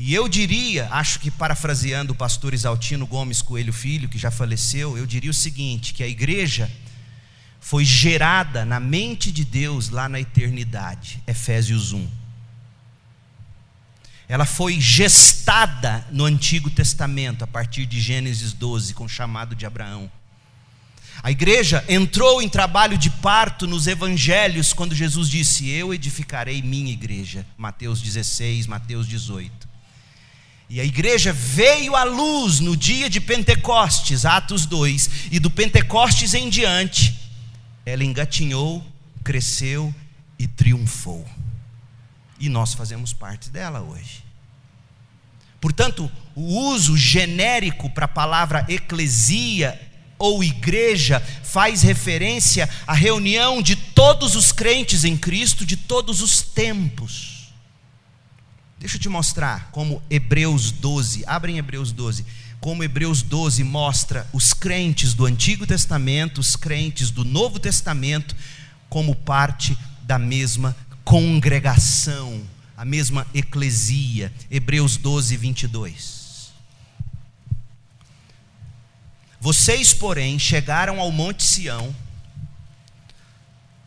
E eu diria, acho que parafraseando o pastor Isaltino Gomes Coelho Filho, que já faleceu, eu diria o seguinte: que a igreja foi gerada na mente de Deus lá na eternidade. Efésios 1. Ela foi gestada no Antigo Testamento, a partir de Gênesis 12, com o chamado de Abraão. A igreja entrou em trabalho de parto nos evangelhos quando Jesus disse: Eu edificarei minha igreja. Mateus 16, Mateus 18. E a igreja veio à luz no dia de Pentecostes, Atos 2, e do Pentecostes em diante, ela engatinhou, cresceu e triunfou. E nós fazemos parte dela hoje. Portanto, o uso genérico para a palavra eclesia ou igreja faz referência à reunião de todos os crentes em Cristo de todos os tempos. Deixa eu te mostrar como Hebreus 12, abrem Hebreus 12, como Hebreus 12 mostra os crentes do Antigo Testamento, os crentes do Novo Testamento, como parte da mesma congregação, a mesma eclesia. Hebreus 12, 22. Vocês, porém, chegaram ao Monte Sião.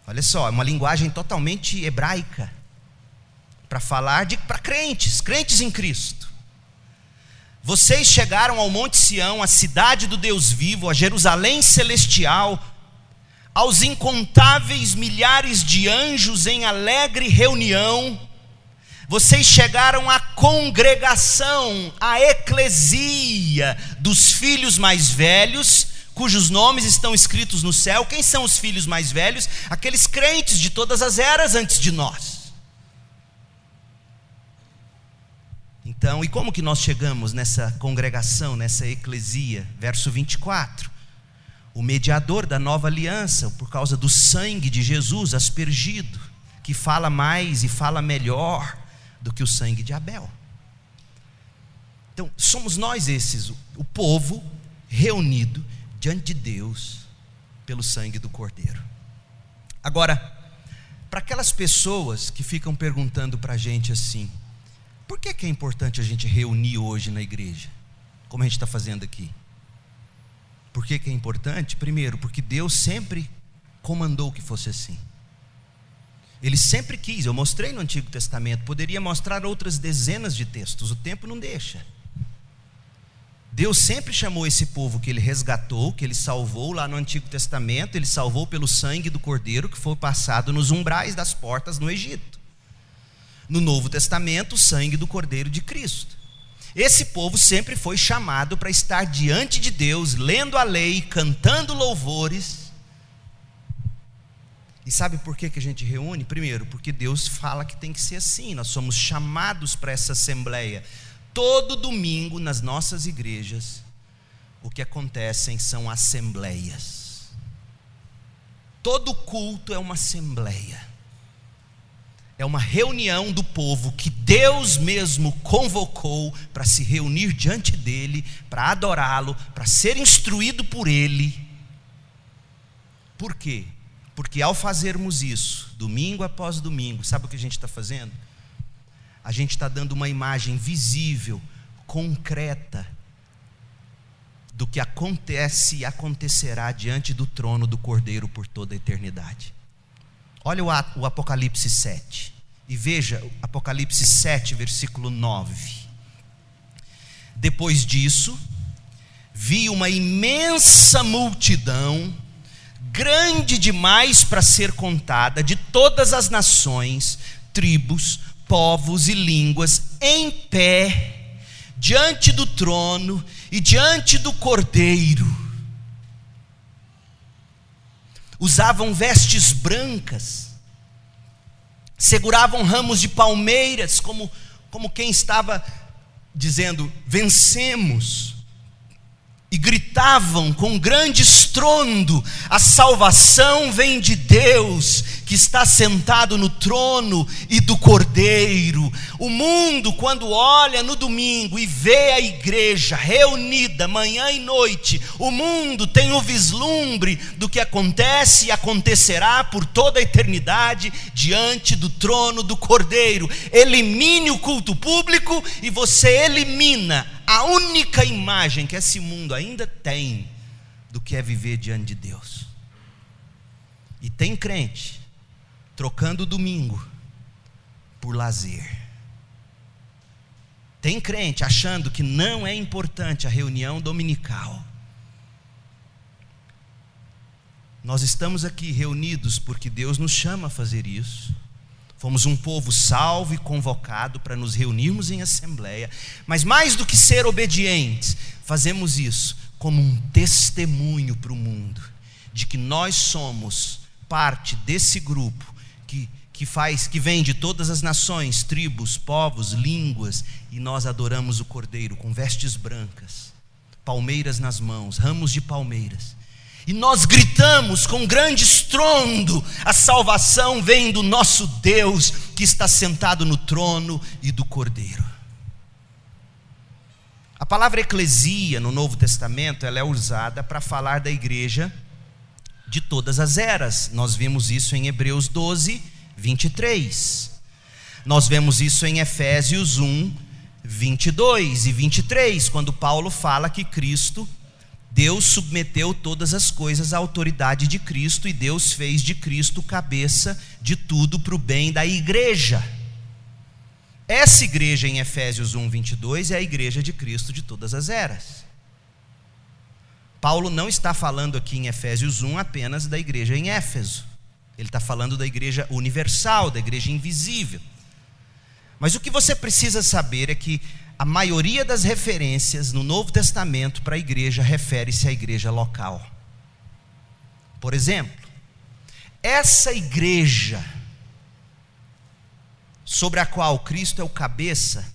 Olha só, é uma linguagem totalmente hebraica para falar de para crentes, crentes em Cristo. Vocês chegaram ao Monte Sião, a cidade do Deus vivo, a Jerusalém celestial, aos incontáveis milhares de anjos em alegre reunião vocês chegaram à congregação, à eclesia dos filhos mais velhos, cujos nomes estão escritos no céu. Quem são os filhos mais velhos? Aqueles crentes de todas as eras antes de nós. Então, e como que nós chegamos nessa congregação, nessa eclesia? Verso 24. O mediador da nova aliança, por causa do sangue de Jesus aspergido, que fala mais e fala melhor do que o sangue de Abel. Então, somos nós esses, o povo reunido diante de Deus pelo sangue do Cordeiro. Agora, Para aquelas pessoas que ficam perguntando para a gente assim: por que, que é importante a gente reunir hoje na igreja? Como a gente está fazendo aqui. Por que, que é importante? Primeiro, porque Deus sempre comandou que fosse assim. Ele sempre quis, eu mostrei no Antigo Testamento, poderia mostrar outras dezenas de textos, o tempo não deixa. Deus sempre chamou esse povo que ele resgatou, que ele salvou lá no Antigo Testamento, ele salvou pelo sangue do cordeiro que foi passado nos umbrais das portas no Egito. No Novo Testamento, o sangue do cordeiro de Cristo. Esse povo sempre foi chamado para estar diante de Deus, lendo a lei, cantando louvores. E sabe por que, que a gente reúne? Primeiro, porque Deus fala que tem que ser assim, nós somos chamados para essa assembleia. Todo domingo, nas nossas igrejas, o que acontecem são assembleias. Todo culto é uma assembleia é uma reunião do povo que Deus mesmo convocou para se reunir diante dele, para adorá-lo, para ser instruído por ele. Por quê? Porque ao fazermos isso, domingo após domingo, sabe o que a gente está fazendo? A gente está dando uma imagem visível, concreta, do que acontece e acontecerá diante do trono do Cordeiro por toda a eternidade. Olha o Apocalipse 7. E veja, Apocalipse 7, versículo 9. Depois disso, vi uma imensa multidão, grande demais para ser contada, de todas as nações, tribos, povos e línguas, em pé, diante do trono e diante do cordeiro usavam vestes brancas, seguravam ramos de palmeiras, como, como quem estava dizendo: vencemos. E gritavam com grande estrondo: A salvação vem de Deus, que está sentado no trono e do Cordeiro. O mundo, quando olha no domingo e vê a igreja reunida manhã e noite, o mundo tem o vislumbre do que acontece e acontecerá por toda a eternidade diante do trono do Cordeiro. Elimine o culto público e você elimina a única imagem que esse mundo ainda tem do que é viver diante de Deus. E tem crente trocando domingo por lazer. Tem crente achando que não é importante a reunião dominical. Nós estamos aqui reunidos porque Deus nos chama a fazer isso. Fomos um povo salvo e convocado para nos reunirmos em assembleia, mas mais do que ser obedientes, fazemos isso como um testemunho para o mundo de que nós somos parte desse grupo que, que faz, que vem de todas as nações, tribos, povos, línguas, e nós adoramos o Cordeiro com vestes brancas, palmeiras nas mãos, ramos de palmeiras e nós gritamos com grande estrondo: a salvação vem do nosso Deus que está sentado no trono e do Cordeiro. A palavra eclesia no Novo Testamento ela é usada para falar da igreja de todas as eras. Nós vimos isso em Hebreus 12, 23. Nós vemos isso em Efésios 1, 22 e 23, quando Paulo fala que Cristo Deus submeteu todas as coisas à autoridade de Cristo e Deus fez de Cristo cabeça de tudo para o bem da igreja. Essa igreja em Efésios 1, 22 é a igreja de Cristo de todas as eras. Paulo não está falando aqui em Efésios 1 apenas da igreja em Éfeso, ele está falando da igreja universal, da igreja invisível. Mas o que você precisa saber é que a maioria das referências no Novo Testamento para a igreja refere-se à igreja local. Por exemplo, essa igreja sobre a qual Cristo é o cabeça,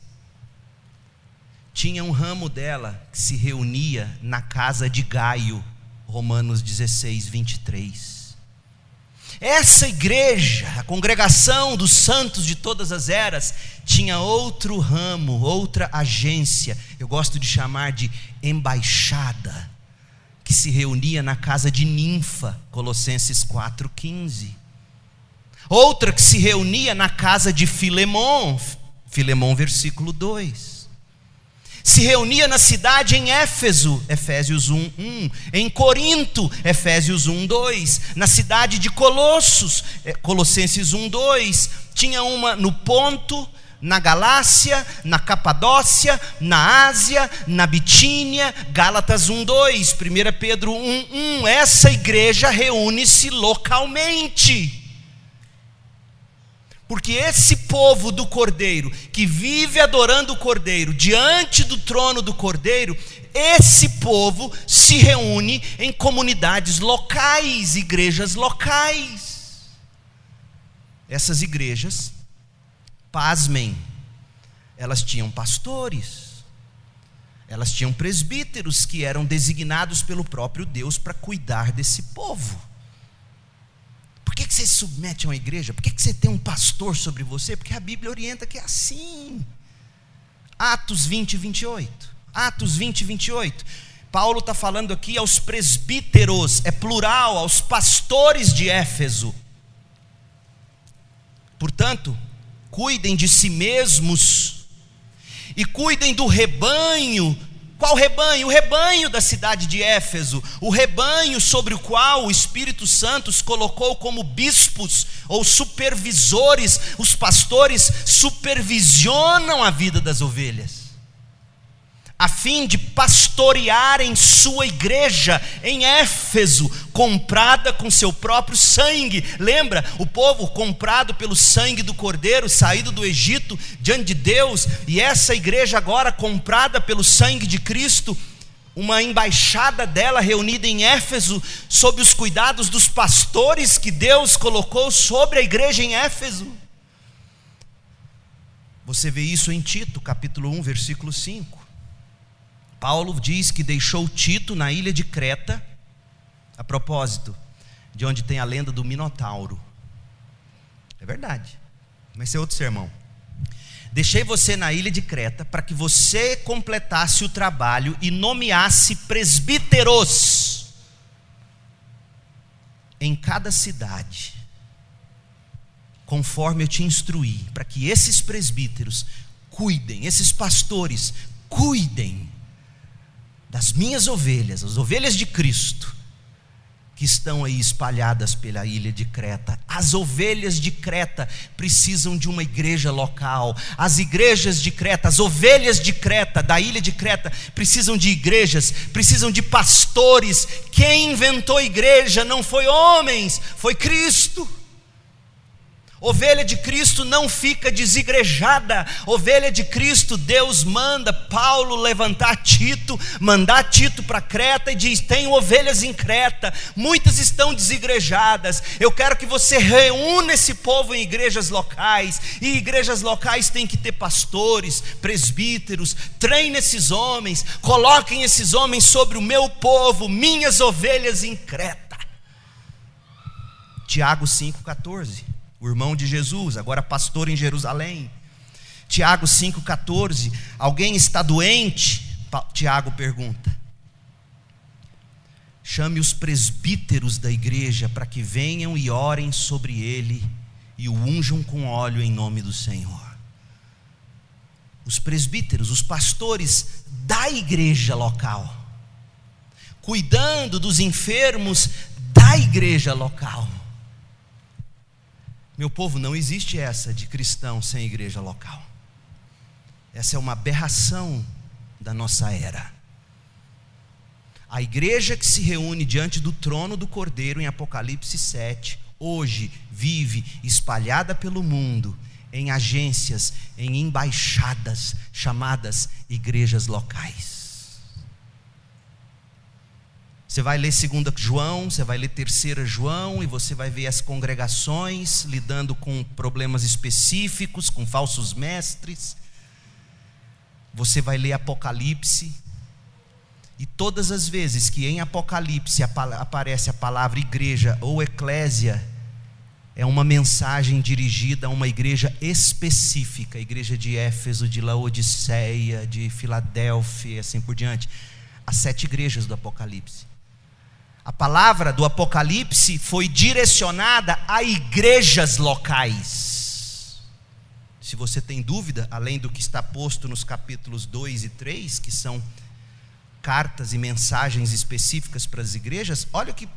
tinha um ramo dela que se reunia na casa de Gaio, Romanos 16, 23. Essa igreja, a congregação dos santos de todas as eras, tinha outro ramo, outra agência, eu gosto de chamar de embaixada, que se reunia na casa de Ninfa, Colossenses 4,15. outra que se reunia na casa de Filemon, Filemon versículo 2 se reunia na cidade em Éfeso, Efésios 1, 1, em Corinto, Efésios 1, 2, na cidade de Colossos, é, Colossenses 1, 2, tinha uma no Ponto, na Galácia, na Capadócia, na Ásia, na Bitínia, Gálatas 1, 2, 1 Pedro 1, 1, essa igreja reúne-se localmente. Porque esse povo do Cordeiro, que vive adorando o Cordeiro, diante do trono do Cordeiro, esse povo se reúne em comunidades locais, igrejas locais. Essas igrejas, pasmem, elas tinham pastores, elas tinham presbíteros que eram designados pelo próprio Deus para cuidar desse povo. Por que, que você se submete a uma igreja? Por que, que você tem um pastor sobre você? Porque a Bíblia orienta que é assim. Atos 20, 28. Atos 20, 28. Paulo está falando aqui aos presbíteros, é plural, aos pastores de Éfeso. Portanto, cuidem de si mesmos e cuidem do rebanho qual rebanho? O rebanho da cidade de Éfeso, o rebanho sobre o qual o Espírito Santo os colocou como bispos ou supervisores. Os pastores supervisionam a vida das ovelhas a fim de pastorearem sua igreja em Éfeso, comprada com seu próprio sangue. Lembra? O povo comprado pelo sangue do Cordeiro, saído do Egito diante de Deus, e essa igreja agora comprada pelo sangue de Cristo, uma embaixada dela reunida em Éfeso, sob os cuidados dos pastores que Deus colocou sobre a igreja em Éfeso. Você vê isso em Tito, capítulo 1, versículo 5. Paulo diz que deixou Tito na ilha de Creta, a propósito, de onde tem a lenda do Minotauro. É verdade, mas é outro sermão. Deixei você na ilha de Creta para que você completasse o trabalho e nomeasse presbíteros em cada cidade, conforme eu te instruí, para que esses presbíteros cuidem, esses pastores cuidem das minhas ovelhas, as ovelhas de Cristo, que estão aí espalhadas pela ilha de Creta. As ovelhas de Creta precisam de uma igreja local. As igrejas de Creta, as ovelhas de Creta, da ilha de Creta, precisam de igrejas, precisam de pastores. Quem inventou igreja não foi homens, foi Cristo. Ovelha de Cristo não fica desigrejada. Ovelha de Cristo, Deus manda Paulo levantar Tito, mandar Tito para Creta e diz: Tem ovelhas em Creta, muitas estão desigrejadas. Eu quero que você reúna esse povo em igrejas locais. E igrejas locais têm que ter pastores, presbíteros. Treine esses homens, coloquem esses homens sobre o meu povo, minhas ovelhas em Creta. Tiago 5,14 o irmão de Jesus, agora pastor em Jerusalém. Tiago 5,14. Alguém está doente? Tiago pergunta. Chame os presbíteros da igreja para que venham e orem sobre ele e o unjam com óleo em nome do Senhor. Os presbíteros, os pastores da igreja local, cuidando dos enfermos da igreja local meu povo, não existe essa de cristão sem igreja local. Essa é uma aberração da nossa era. A igreja que se reúne diante do trono do Cordeiro em Apocalipse 7, hoje vive espalhada pelo mundo em agências, em embaixadas chamadas igrejas locais. Você vai ler 2 João, você vai ler 3 João, e você vai ver as congregações lidando com problemas específicos, com falsos mestres. Você vai ler Apocalipse, e todas as vezes que em Apocalipse aparece a palavra igreja ou eclésia, é uma mensagem dirigida a uma igreja específica, a igreja de Éfeso, de Laodiceia, de Filadélfia e assim por diante. As sete igrejas do Apocalipse. A palavra do Apocalipse foi direcionada a igrejas locais. Se você tem dúvida, além do que está posto nos capítulos 2 e 3, que são cartas e mensagens específicas para as igrejas, olha o que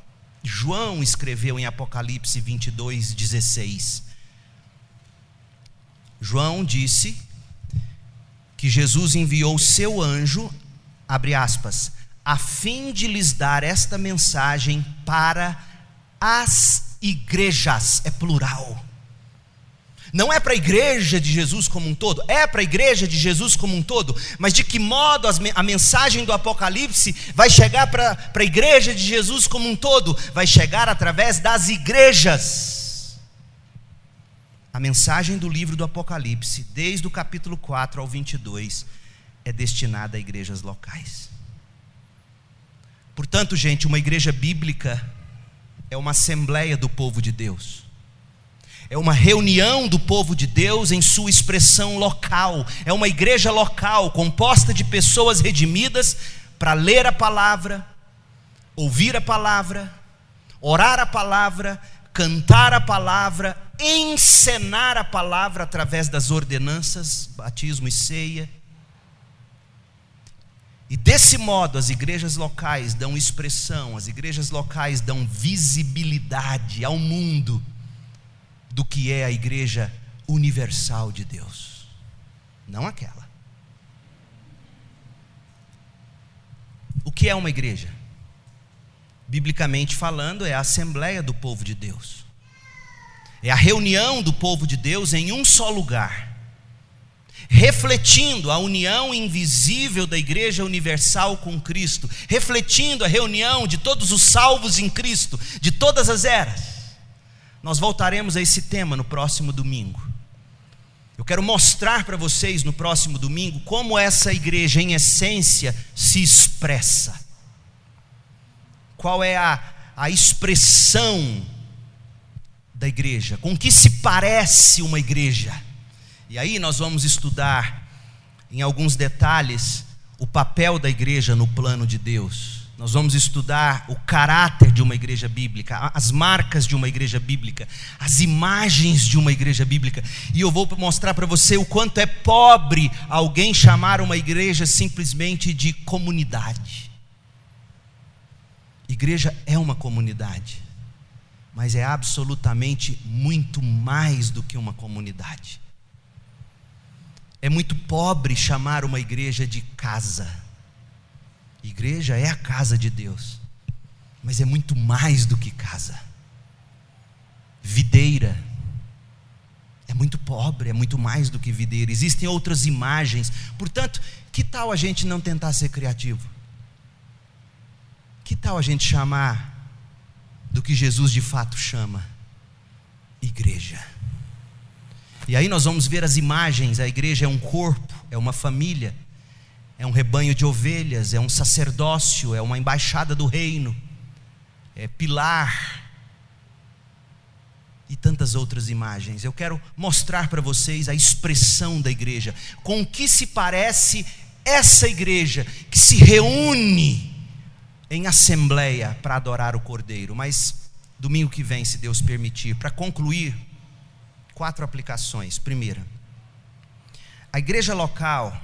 João escreveu em Apocalipse 22, 16. João disse que Jesus enviou seu anjo, abre aspas, a fim de lhes dar esta mensagem para as igrejas, é plural. Não é para a igreja de Jesus como um todo, é para a igreja de Jesus como um todo, mas de que modo a mensagem do Apocalipse vai chegar para a igreja de Jesus como um todo? Vai chegar através das igrejas. A mensagem do livro do Apocalipse, desde o capítulo 4 ao 22, é destinada a igrejas locais. Portanto, gente, uma igreja bíblica é uma assembleia do povo de Deus. É uma reunião do povo de Deus em sua expressão local. É uma igreja local composta de pessoas redimidas para ler a palavra, ouvir a palavra, orar a palavra, cantar a palavra, encenar a palavra através das ordenanças, batismo e ceia e desse modo, as igrejas locais dão expressão, as igrejas locais dão visibilidade ao mundo do que é a igreja universal de Deus, não aquela. O que é uma igreja? Biblicamente falando, é a assembleia do povo de Deus, é a reunião do povo de Deus em um só lugar refletindo a união invisível da Igreja Universal com Cristo, refletindo a reunião de todos os salvos em Cristo, de todas as eras. Nós voltaremos a esse tema no próximo domingo. Eu quero mostrar para vocês no próximo domingo como essa igreja, em essência, se expressa. Qual é a, a expressão da igreja? Com que se parece uma igreja? E aí nós vamos estudar em alguns detalhes o papel da igreja no plano de Deus. Nós vamos estudar o caráter de uma igreja bíblica, as marcas de uma igreja bíblica, as imagens de uma igreja bíblica. E eu vou mostrar para você o quanto é pobre alguém chamar uma igreja simplesmente de comunidade. Igreja é uma comunidade, mas é absolutamente muito mais do que uma comunidade. É muito pobre chamar uma igreja de casa. Igreja é a casa de Deus, mas é muito mais do que casa. Videira é muito pobre, é muito mais do que videira. Existem outras imagens. Portanto, que tal a gente não tentar ser criativo? Que tal a gente chamar do que Jesus de fato chama? Igreja. E aí nós vamos ver as imagens: a igreja é um corpo, é uma família, é um rebanho de ovelhas, é um sacerdócio, é uma embaixada do reino, é pilar e tantas outras imagens. Eu quero mostrar para vocês a expressão da igreja, com que se parece essa igreja que se reúne em assembleia para adorar o Cordeiro. Mas domingo que vem, se Deus permitir, para concluir quatro aplicações. Primeira, a igreja local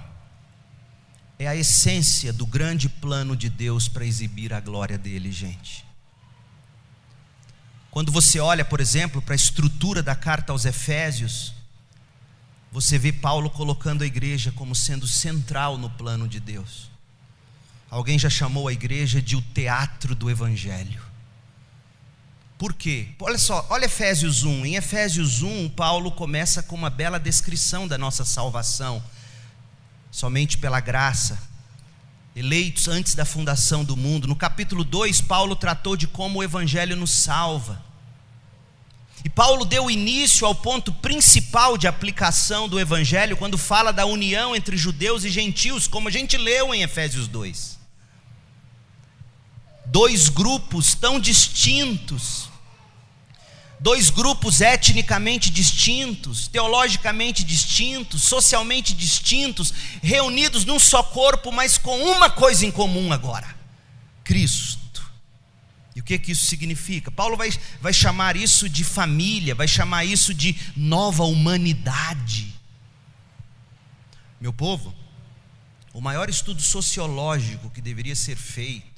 é a essência do grande plano de Deus para exibir a glória dele, gente. Quando você olha, por exemplo, para a estrutura da carta aos Efésios, você vê Paulo colocando a igreja como sendo central no plano de Deus. Alguém já chamou a igreja de o teatro do evangelho. Por quê? Olha só, olha Efésios 1. Em Efésios 1, Paulo começa com uma bela descrição da nossa salvação. Somente pela graça, eleitos antes da fundação do mundo. No capítulo 2, Paulo tratou de como o evangelho nos salva. E Paulo deu início ao ponto principal de aplicação do evangelho quando fala da união entre judeus e gentios, como a gente leu em Efésios 2 dois grupos tão distintos, dois grupos etnicamente distintos, teologicamente distintos, socialmente distintos, reunidos num só corpo, mas com uma coisa em comum agora: Cristo. E que, que isso significa? Paulo vai, vai chamar isso de família, vai chamar isso de nova humanidade. Meu povo, o maior estudo sociológico que deveria ser feito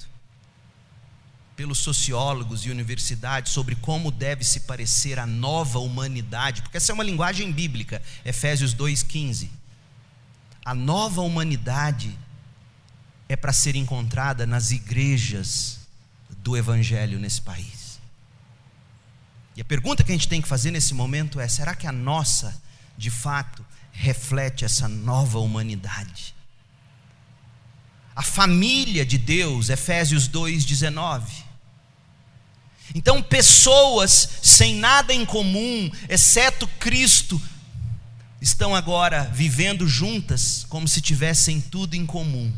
pelos sociólogos e universidades sobre como deve se parecer a nova humanidade, porque essa é uma linguagem bíblica, Efésios 2,15. A nova humanidade é para ser encontrada nas igrejas do Evangelho nesse país. E a pergunta que a gente tem que fazer nesse momento é: será que a nossa, de fato, reflete essa nova humanidade? A família de Deus, Efésios 2,19. Então, pessoas sem nada em comum, exceto Cristo, estão agora vivendo juntas como se tivessem tudo em comum.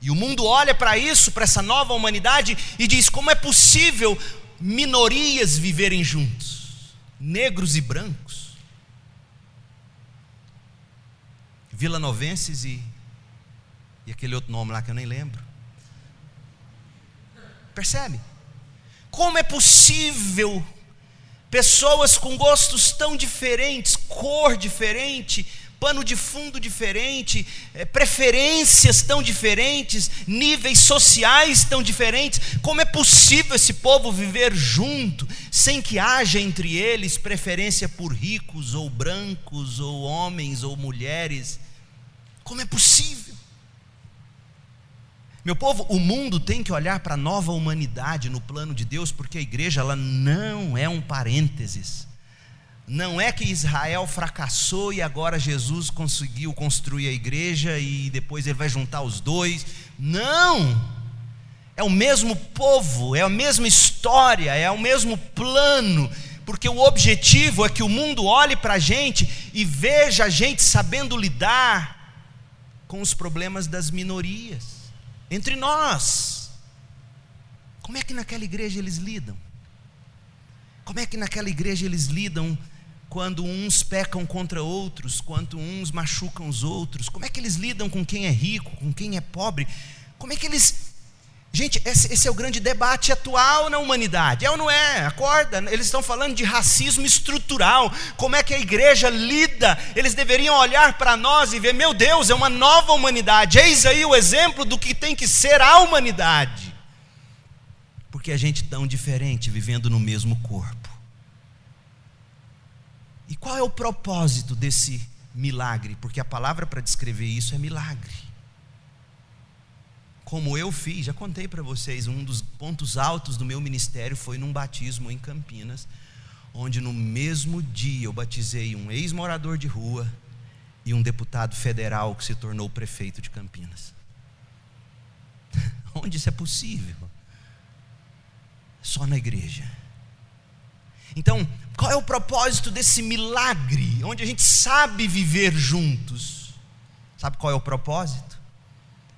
E o mundo olha para isso, para essa nova humanidade, e diz: como é possível minorias viverem juntos? Negros e brancos. Vila Novenses e, e aquele outro nome lá que eu nem lembro. Percebe? Como é possível pessoas com gostos tão diferentes, cor diferente, pano de fundo diferente, é, preferências tão diferentes, níveis sociais tão diferentes. Como é possível esse povo viver junto, sem que haja entre eles preferência por ricos ou brancos, ou homens ou mulheres? Como é possível? Meu povo, o mundo tem que olhar para a nova humanidade no plano de Deus, porque a igreja ela não é um parênteses não é que Israel fracassou e agora Jesus conseguiu construir a igreja e depois ele vai juntar os dois. Não! É o mesmo povo, é a mesma história, é o mesmo plano, porque o objetivo é que o mundo olhe para a gente e veja a gente sabendo lidar com os problemas das minorias, entre nós. Como é que naquela igreja eles lidam? Como é que naquela igreja eles lidam quando uns pecam contra outros, quando uns machucam os outros? Como é que eles lidam com quem é rico, com quem é pobre? Como é que eles. Gente, esse, esse é o grande debate atual na humanidade. É ou não é? Acorda? Eles estão falando de racismo estrutural. Como é que a igreja lida? Eles deveriam olhar para nós e ver: meu Deus, é uma nova humanidade. Eis aí o exemplo do que tem que ser a humanidade. Porque a gente tão diferente, vivendo no mesmo corpo. E qual é o propósito desse milagre? Porque a palavra para descrever isso é milagre. Como eu fiz, já contei para vocês, um dos pontos altos do meu ministério foi num batismo em Campinas, onde no mesmo dia eu batizei um ex-morador de rua e um deputado federal que se tornou prefeito de Campinas. Onde isso é possível? Só na igreja. Então, qual é o propósito desse milagre, onde a gente sabe viver juntos? Sabe qual é o propósito?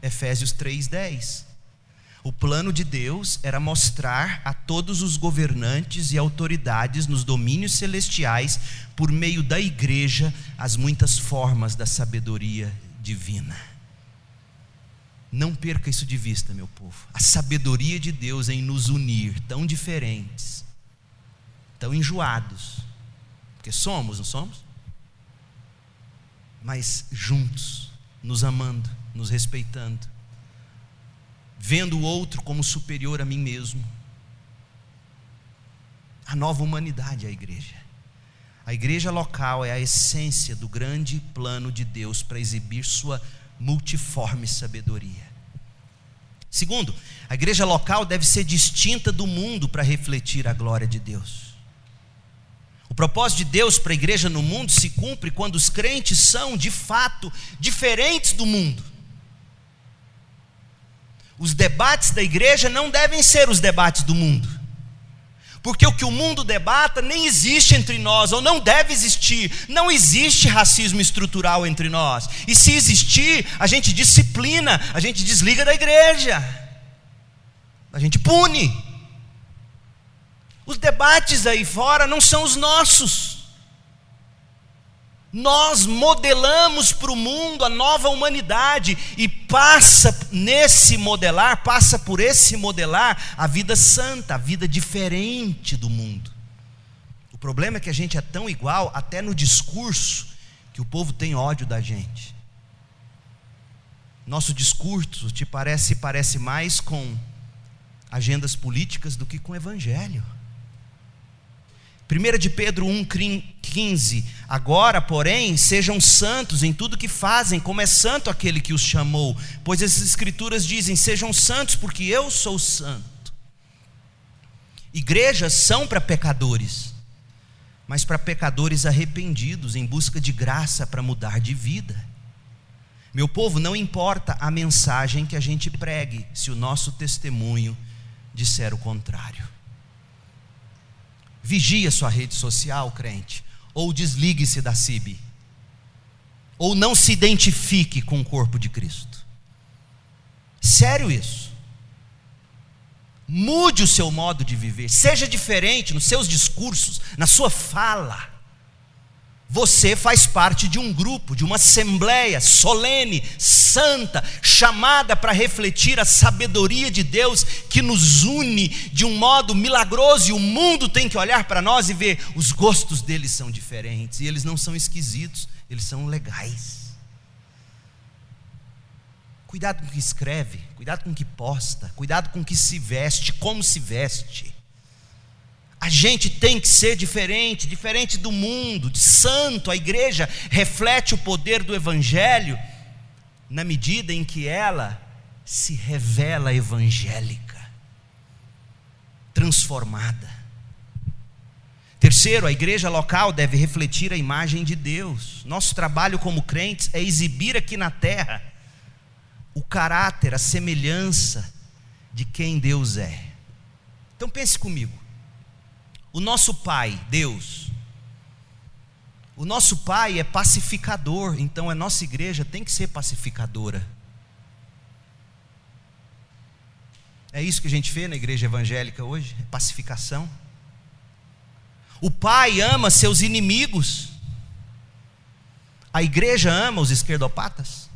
Efésios 3:10. O plano de Deus era mostrar a todos os governantes e autoridades nos domínios celestiais, por meio da igreja, as muitas formas da sabedoria divina. Não perca isso de vista, meu povo. A sabedoria de Deus em nos unir, tão diferentes, tão enjoados, porque somos, não somos? Mas juntos, nos amando, nos respeitando, vendo o outro como superior a mim mesmo. A nova humanidade é a igreja. A igreja local é a essência do grande plano de Deus para exibir sua multiforme sabedoria. Segundo, a igreja local deve ser distinta do mundo para refletir a glória de Deus. O propósito de Deus para a igreja no mundo se cumpre quando os crentes são, de fato, diferentes do mundo. Os debates da igreja não devem ser os debates do mundo. Porque o que o mundo debata nem existe entre nós, ou não deve existir. Não existe racismo estrutural entre nós. E se existir, a gente disciplina, a gente desliga da igreja, a gente pune. Os debates aí fora não são os nossos. Nós modelamos para o mundo a nova humanidade e passa nesse modelar, passa por esse modelar a vida santa, a vida diferente do mundo. O problema é que a gente é tão igual, até no discurso, que o povo tem ódio da gente. Nosso discurso te parece parece mais com agendas políticas do que com evangelho. 1 de Pedro 1,15 Agora, porém, sejam santos em tudo que fazem, como é santo aquele que os chamou, pois as Escrituras dizem: sejam santos, porque eu sou santo. Igrejas são para pecadores, mas para pecadores arrependidos, em busca de graça para mudar de vida. Meu povo, não importa a mensagem que a gente pregue, se o nosso testemunho disser o contrário. Vigie a sua rede social, crente, ou desligue-se da CIB, ou não se identifique com o corpo de Cristo. Sério isso. Mude o seu modo de viver, seja diferente nos seus discursos, na sua fala. Você faz parte de um grupo, de uma assembleia solene, santa, chamada para refletir a sabedoria de Deus que nos une de um modo milagroso e o mundo tem que olhar para nós e ver os gostos deles são diferentes e eles não são esquisitos, eles são legais. Cuidado com o que escreve, cuidado com o que posta, cuidado com o que se veste, como se veste. A gente tem que ser diferente, diferente do mundo, de santo. A igreja reflete o poder do Evangelho na medida em que ela se revela evangélica, transformada. Terceiro, a igreja local deve refletir a imagem de Deus. Nosso trabalho como crentes é exibir aqui na terra o caráter, a semelhança de quem Deus é. Então pense comigo. O nosso Pai, Deus, o nosso Pai é pacificador, então a nossa igreja tem que ser pacificadora. É isso que a gente vê na igreja evangélica hoje? É pacificação. O Pai ama seus inimigos. A igreja ama os esquerdopatas.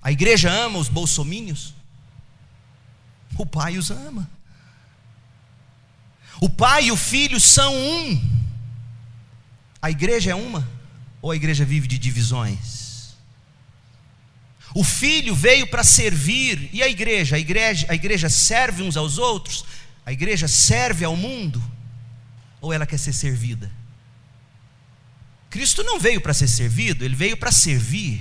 A igreja ama os bolsomínios. O Pai os ama. O Pai e o Filho são um. A igreja é uma? Ou a igreja vive de divisões? O Filho veio para servir, e a igreja? A igreja, a igreja serve uns aos outros? A igreja serve ao mundo? Ou ela quer ser servida? Cristo não veio para ser servido, ele veio para servir.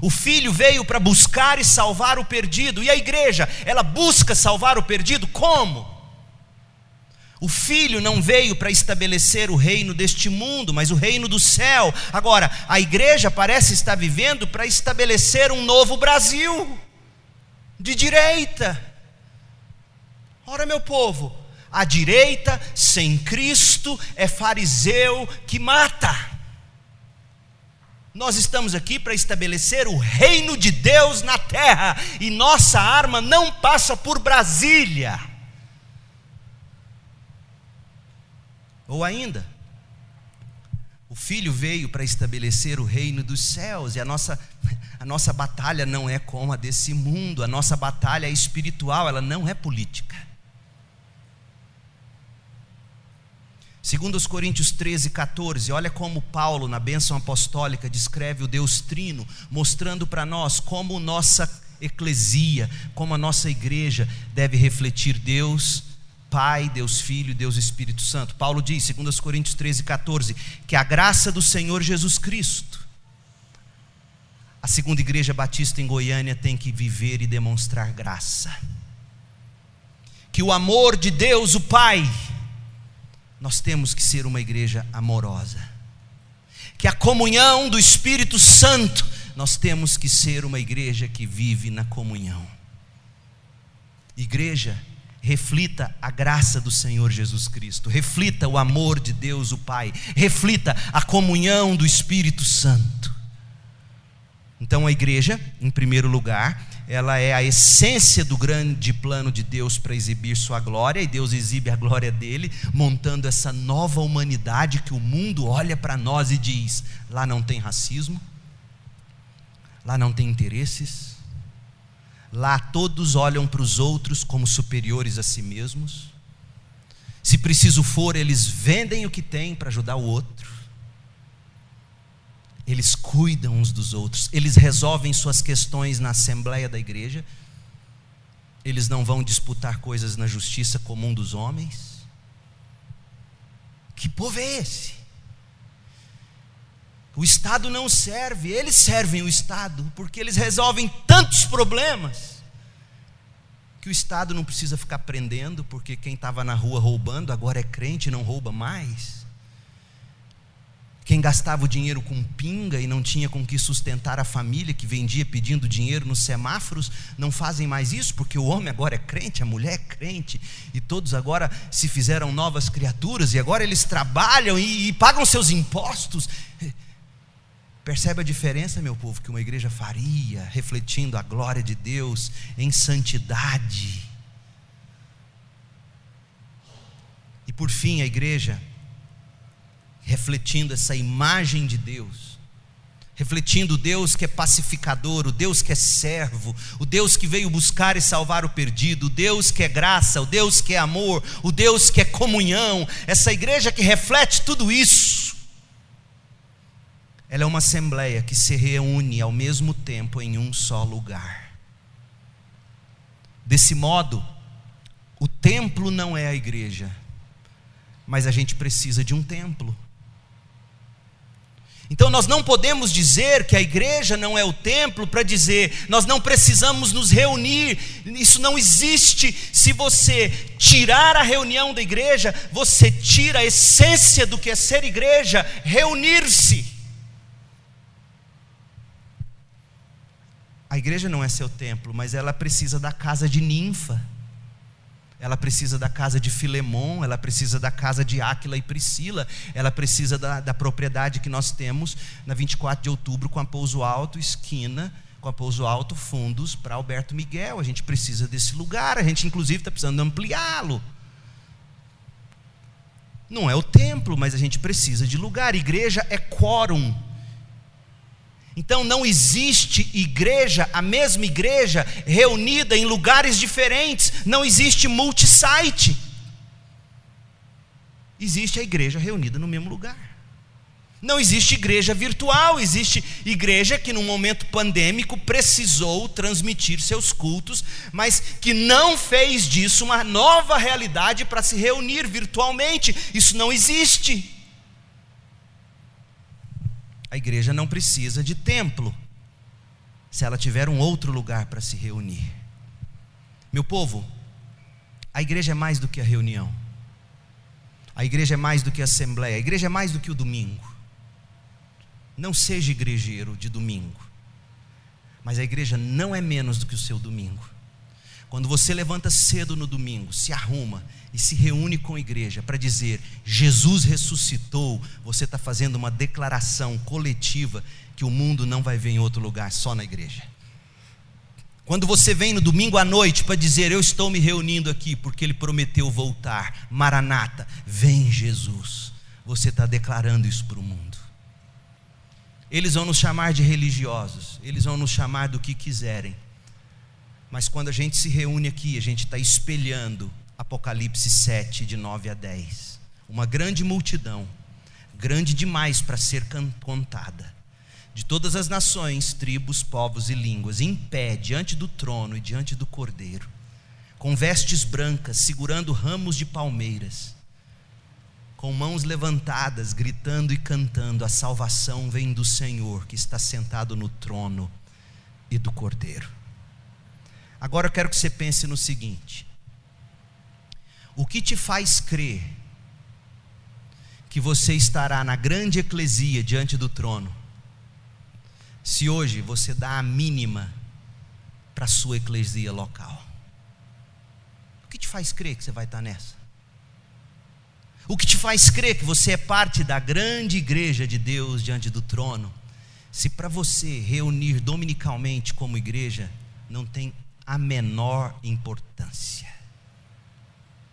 O filho veio para buscar e salvar o perdido, e a igreja, ela busca salvar o perdido como? O filho não veio para estabelecer o reino deste mundo, mas o reino do céu. Agora, a igreja parece estar vivendo para estabelecer um novo Brasil, de direita. Ora, meu povo, a direita sem Cristo é fariseu que mata. Nós estamos aqui para estabelecer o reino de Deus na terra, e nossa arma não passa por Brasília. Ou ainda, o filho veio para estabelecer o reino dos céus, e a nossa, a nossa batalha não é como a desse mundo, a nossa batalha é espiritual, ela não é política. Segundo os Coríntios 13, 14, olha como Paulo, na bênção apostólica, descreve o Deus Trino, mostrando para nós como nossa eclesia, como a nossa igreja deve refletir Deus Pai, Deus Filho Deus Espírito Santo. Paulo diz, 2 Coríntios 13, 14, que a graça do Senhor Jesus Cristo, a segunda igreja batista em Goiânia tem que viver e demonstrar graça. Que o amor de Deus, o Pai, nós temos que ser uma igreja amorosa. Que a comunhão do Espírito Santo, nós temos que ser uma igreja que vive na comunhão. Igreja reflita a graça do Senhor Jesus Cristo, reflita o amor de Deus, o Pai, reflita a comunhão do Espírito Santo. Então a igreja, em primeiro lugar, ela é a essência do grande plano de Deus para exibir sua glória, e Deus exibe a glória dele, montando essa nova humanidade que o mundo olha para nós e diz: lá não tem racismo, lá não tem interesses, lá todos olham para os outros como superiores a si mesmos. Se preciso for, eles vendem o que têm para ajudar o outro. Eles cuidam uns dos outros, eles resolvem suas questões na assembleia da igreja. Eles não vão disputar coisas na justiça comum dos homens. Que povo é esse? O Estado não serve, eles servem o Estado, porque eles resolvem tantos problemas que o Estado não precisa ficar prendendo, porque quem estava na rua roubando agora é crente e não rouba mais. Quem gastava o dinheiro com pinga e não tinha com que sustentar a família, que vendia pedindo dinheiro nos semáforos, não fazem mais isso, porque o homem agora é crente, a mulher é crente, e todos agora se fizeram novas criaturas, e agora eles trabalham e, e pagam seus impostos. Percebe a diferença, meu povo, que uma igreja faria, refletindo a glória de Deus em santidade. E por fim, a igreja, refletindo essa imagem de Deus, refletindo o Deus que é pacificador, o Deus que é servo, o Deus que veio buscar e salvar o perdido, o Deus que é graça, o Deus que é amor, o Deus que é comunhão, essa igreja que reflete tudo isso ela é uma assembleia que se reúne ao mesmo tempo em um só lugar. Desse modo, o templo não é a igreja, mas a gente precisa de um templo. Então nós não podemos dizer que a igreja não é o templo para dizer nós não precisamos nos reunir. Isso não existe. Se você tirar a reunião da igreja, você tira a essência do que é ser igreja, reunir-se. A igreja não é seu templo, mas ela precisa da casa de ninfa. Ela precisa da casa de Filemon, ela precisa da casa de Áquila e Priscila, ela precisa da, da propriedade que nós temos na 24 de outubro com a Pouso Alto, esquina, com a Pouso Alto, fundos para Alberto Miguel. A gente precisa desse lugar, a gente inclusive está precisando ampliá-lo. Não é o templo, mas a gente precisa de lugar. Igreja é quórum então não existe igreja, a mesma igreja, reunida em lugares diferentes, não existe multisite. Existe a igreja reunida no mesmo lugar. Não existe igreja virtual, existe igreja que, num momento pandêmico, precisou transmitir seus cultos, mas que não fez disso uma nova realidade para se reunir virtualmente. Isso não existe. A igreja não precisa de templo, se ela tiver um outro lugar para se reunir. Meu povo, a igreja é mais do que a reunião, a igreja é mais do que a assembleia, a igreja é mais do que o domingo. Não seja igrejeiro de domingo, mas a igreja não é menos do que o seu domingo. Quando você levanta cedo no domingo, se arruma e se reúne com a igreja para dizer Jesus ressuscitou, você está fazendo uma declaração coletiva que o mundo não vai ver em outro lugar, só na igreja. Quando você vem no domingo à noite para dizer eu estou me reunindo aqui porque ele prometeu voltar, Maranata, vem Jesus, você está declarando isso para o mundo. Eles vão nos chamar de religiosos, eles vão nos chamar do que quiserem, mas quando a gente se reúne aqui, a gente está espelhando Apocalipse 7, de 9 a 10. Uma grande multidão, grande demais para ser contada, de todas as nações, tribos, povos e línguas, em pé diante do trono e diante do cordeiro, com vestes brancas, segurando ramos de palmeiras, com mãos levantadas, gritando e cantando: A salvação vem do Senhor que está sentado no trono e do cordeiro. Agora eu quero que você pense no seguinte: o que te faz crer que você estará na grande eclesia diante do trono, se hoje você dá a mínima para a sua eclesia local? O que te faz crer que você vai estar nessa? O que te faz crer que você é parte da grande igreja de Deus diante do trono? Se para você reunir dominicalmente como igreja não tem a menor importância.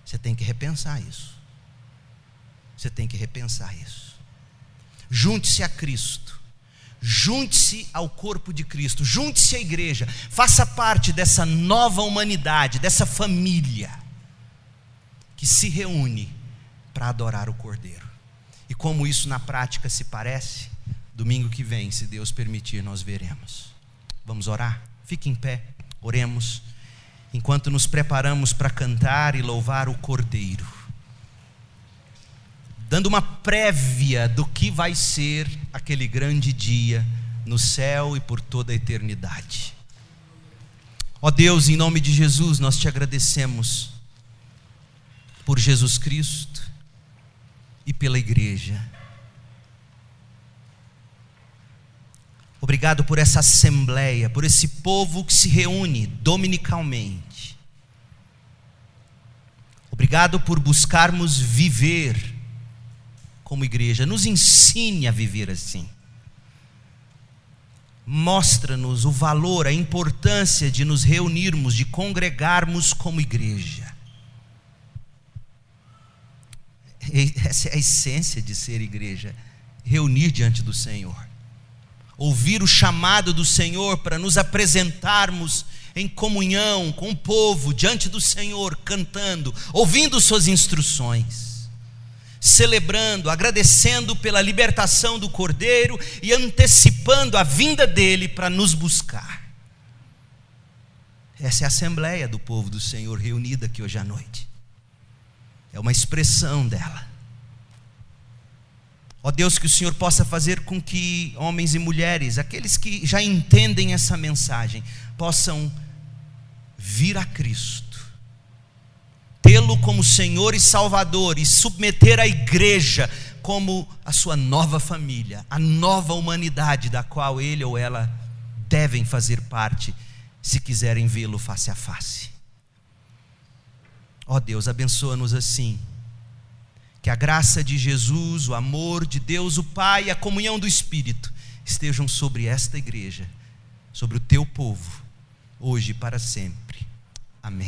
Você tem que repensar isso. Você tem que repensar isso. Junte-se a Cristo. Junte-se ao corpo de Cristo, junte-se à igreja, faça parte dessa nova humanidade, dessa família que se reúne para adorar o Cordeiro. E como isso na prática se parece, domingo que vem, se Deus permitir, nós veremos. Vamos orar? Fique em pé, oremos, enquanto nos preparamos para cantar e louvar o Cordeiro dando uma prévia do que vai ser aquele grande dia no céu e por toda a eternidade. Ó Deus, em nome de Jesus, nós te agradecemos por Jesus Cristo e pela igreja. Obrigado por essa assembleia, por esse povo que se reúne dominicalmente. Obrigado por buscarmos viver como igreja. Nos ensine a viver assim. Mostra-nos o valor, a importância de nos reunirmos, de congregarmos como igreja. Essa é a essência de ser igreja, reunir diante do Senhor. Ouvir o chamado do Senhor para nos apresentarmos em comunhão com o povo diante do Senhor, cantando, ouvindo suas instruções celebrando, agradecendo pela libertação do Cordeiro e antecipando a vinda dele para nos buscar. Essa é a assembleia do povo do Senhor reunida aqui hoje à noite. É uma expressão dela. Ó Deus, que o Senhor possa fazer com que homens e mulheres, aqueles que já entendem essa mensagem, possam vir a Cristo tê-lo como Senhor e Salvador e submeter a igreja como a sua nova família, a nova humanidade da qual ele ou ela devem fazer parte, se quiserem vê-lo face a face. Ó Deus, abençoa-nos assim. Que a graça de Jesus, o amor de Deus, o Pai e a comunhão do Espírito estejam sobre esta igreja, sobre o teu povo, hoje e para sempre. Amém.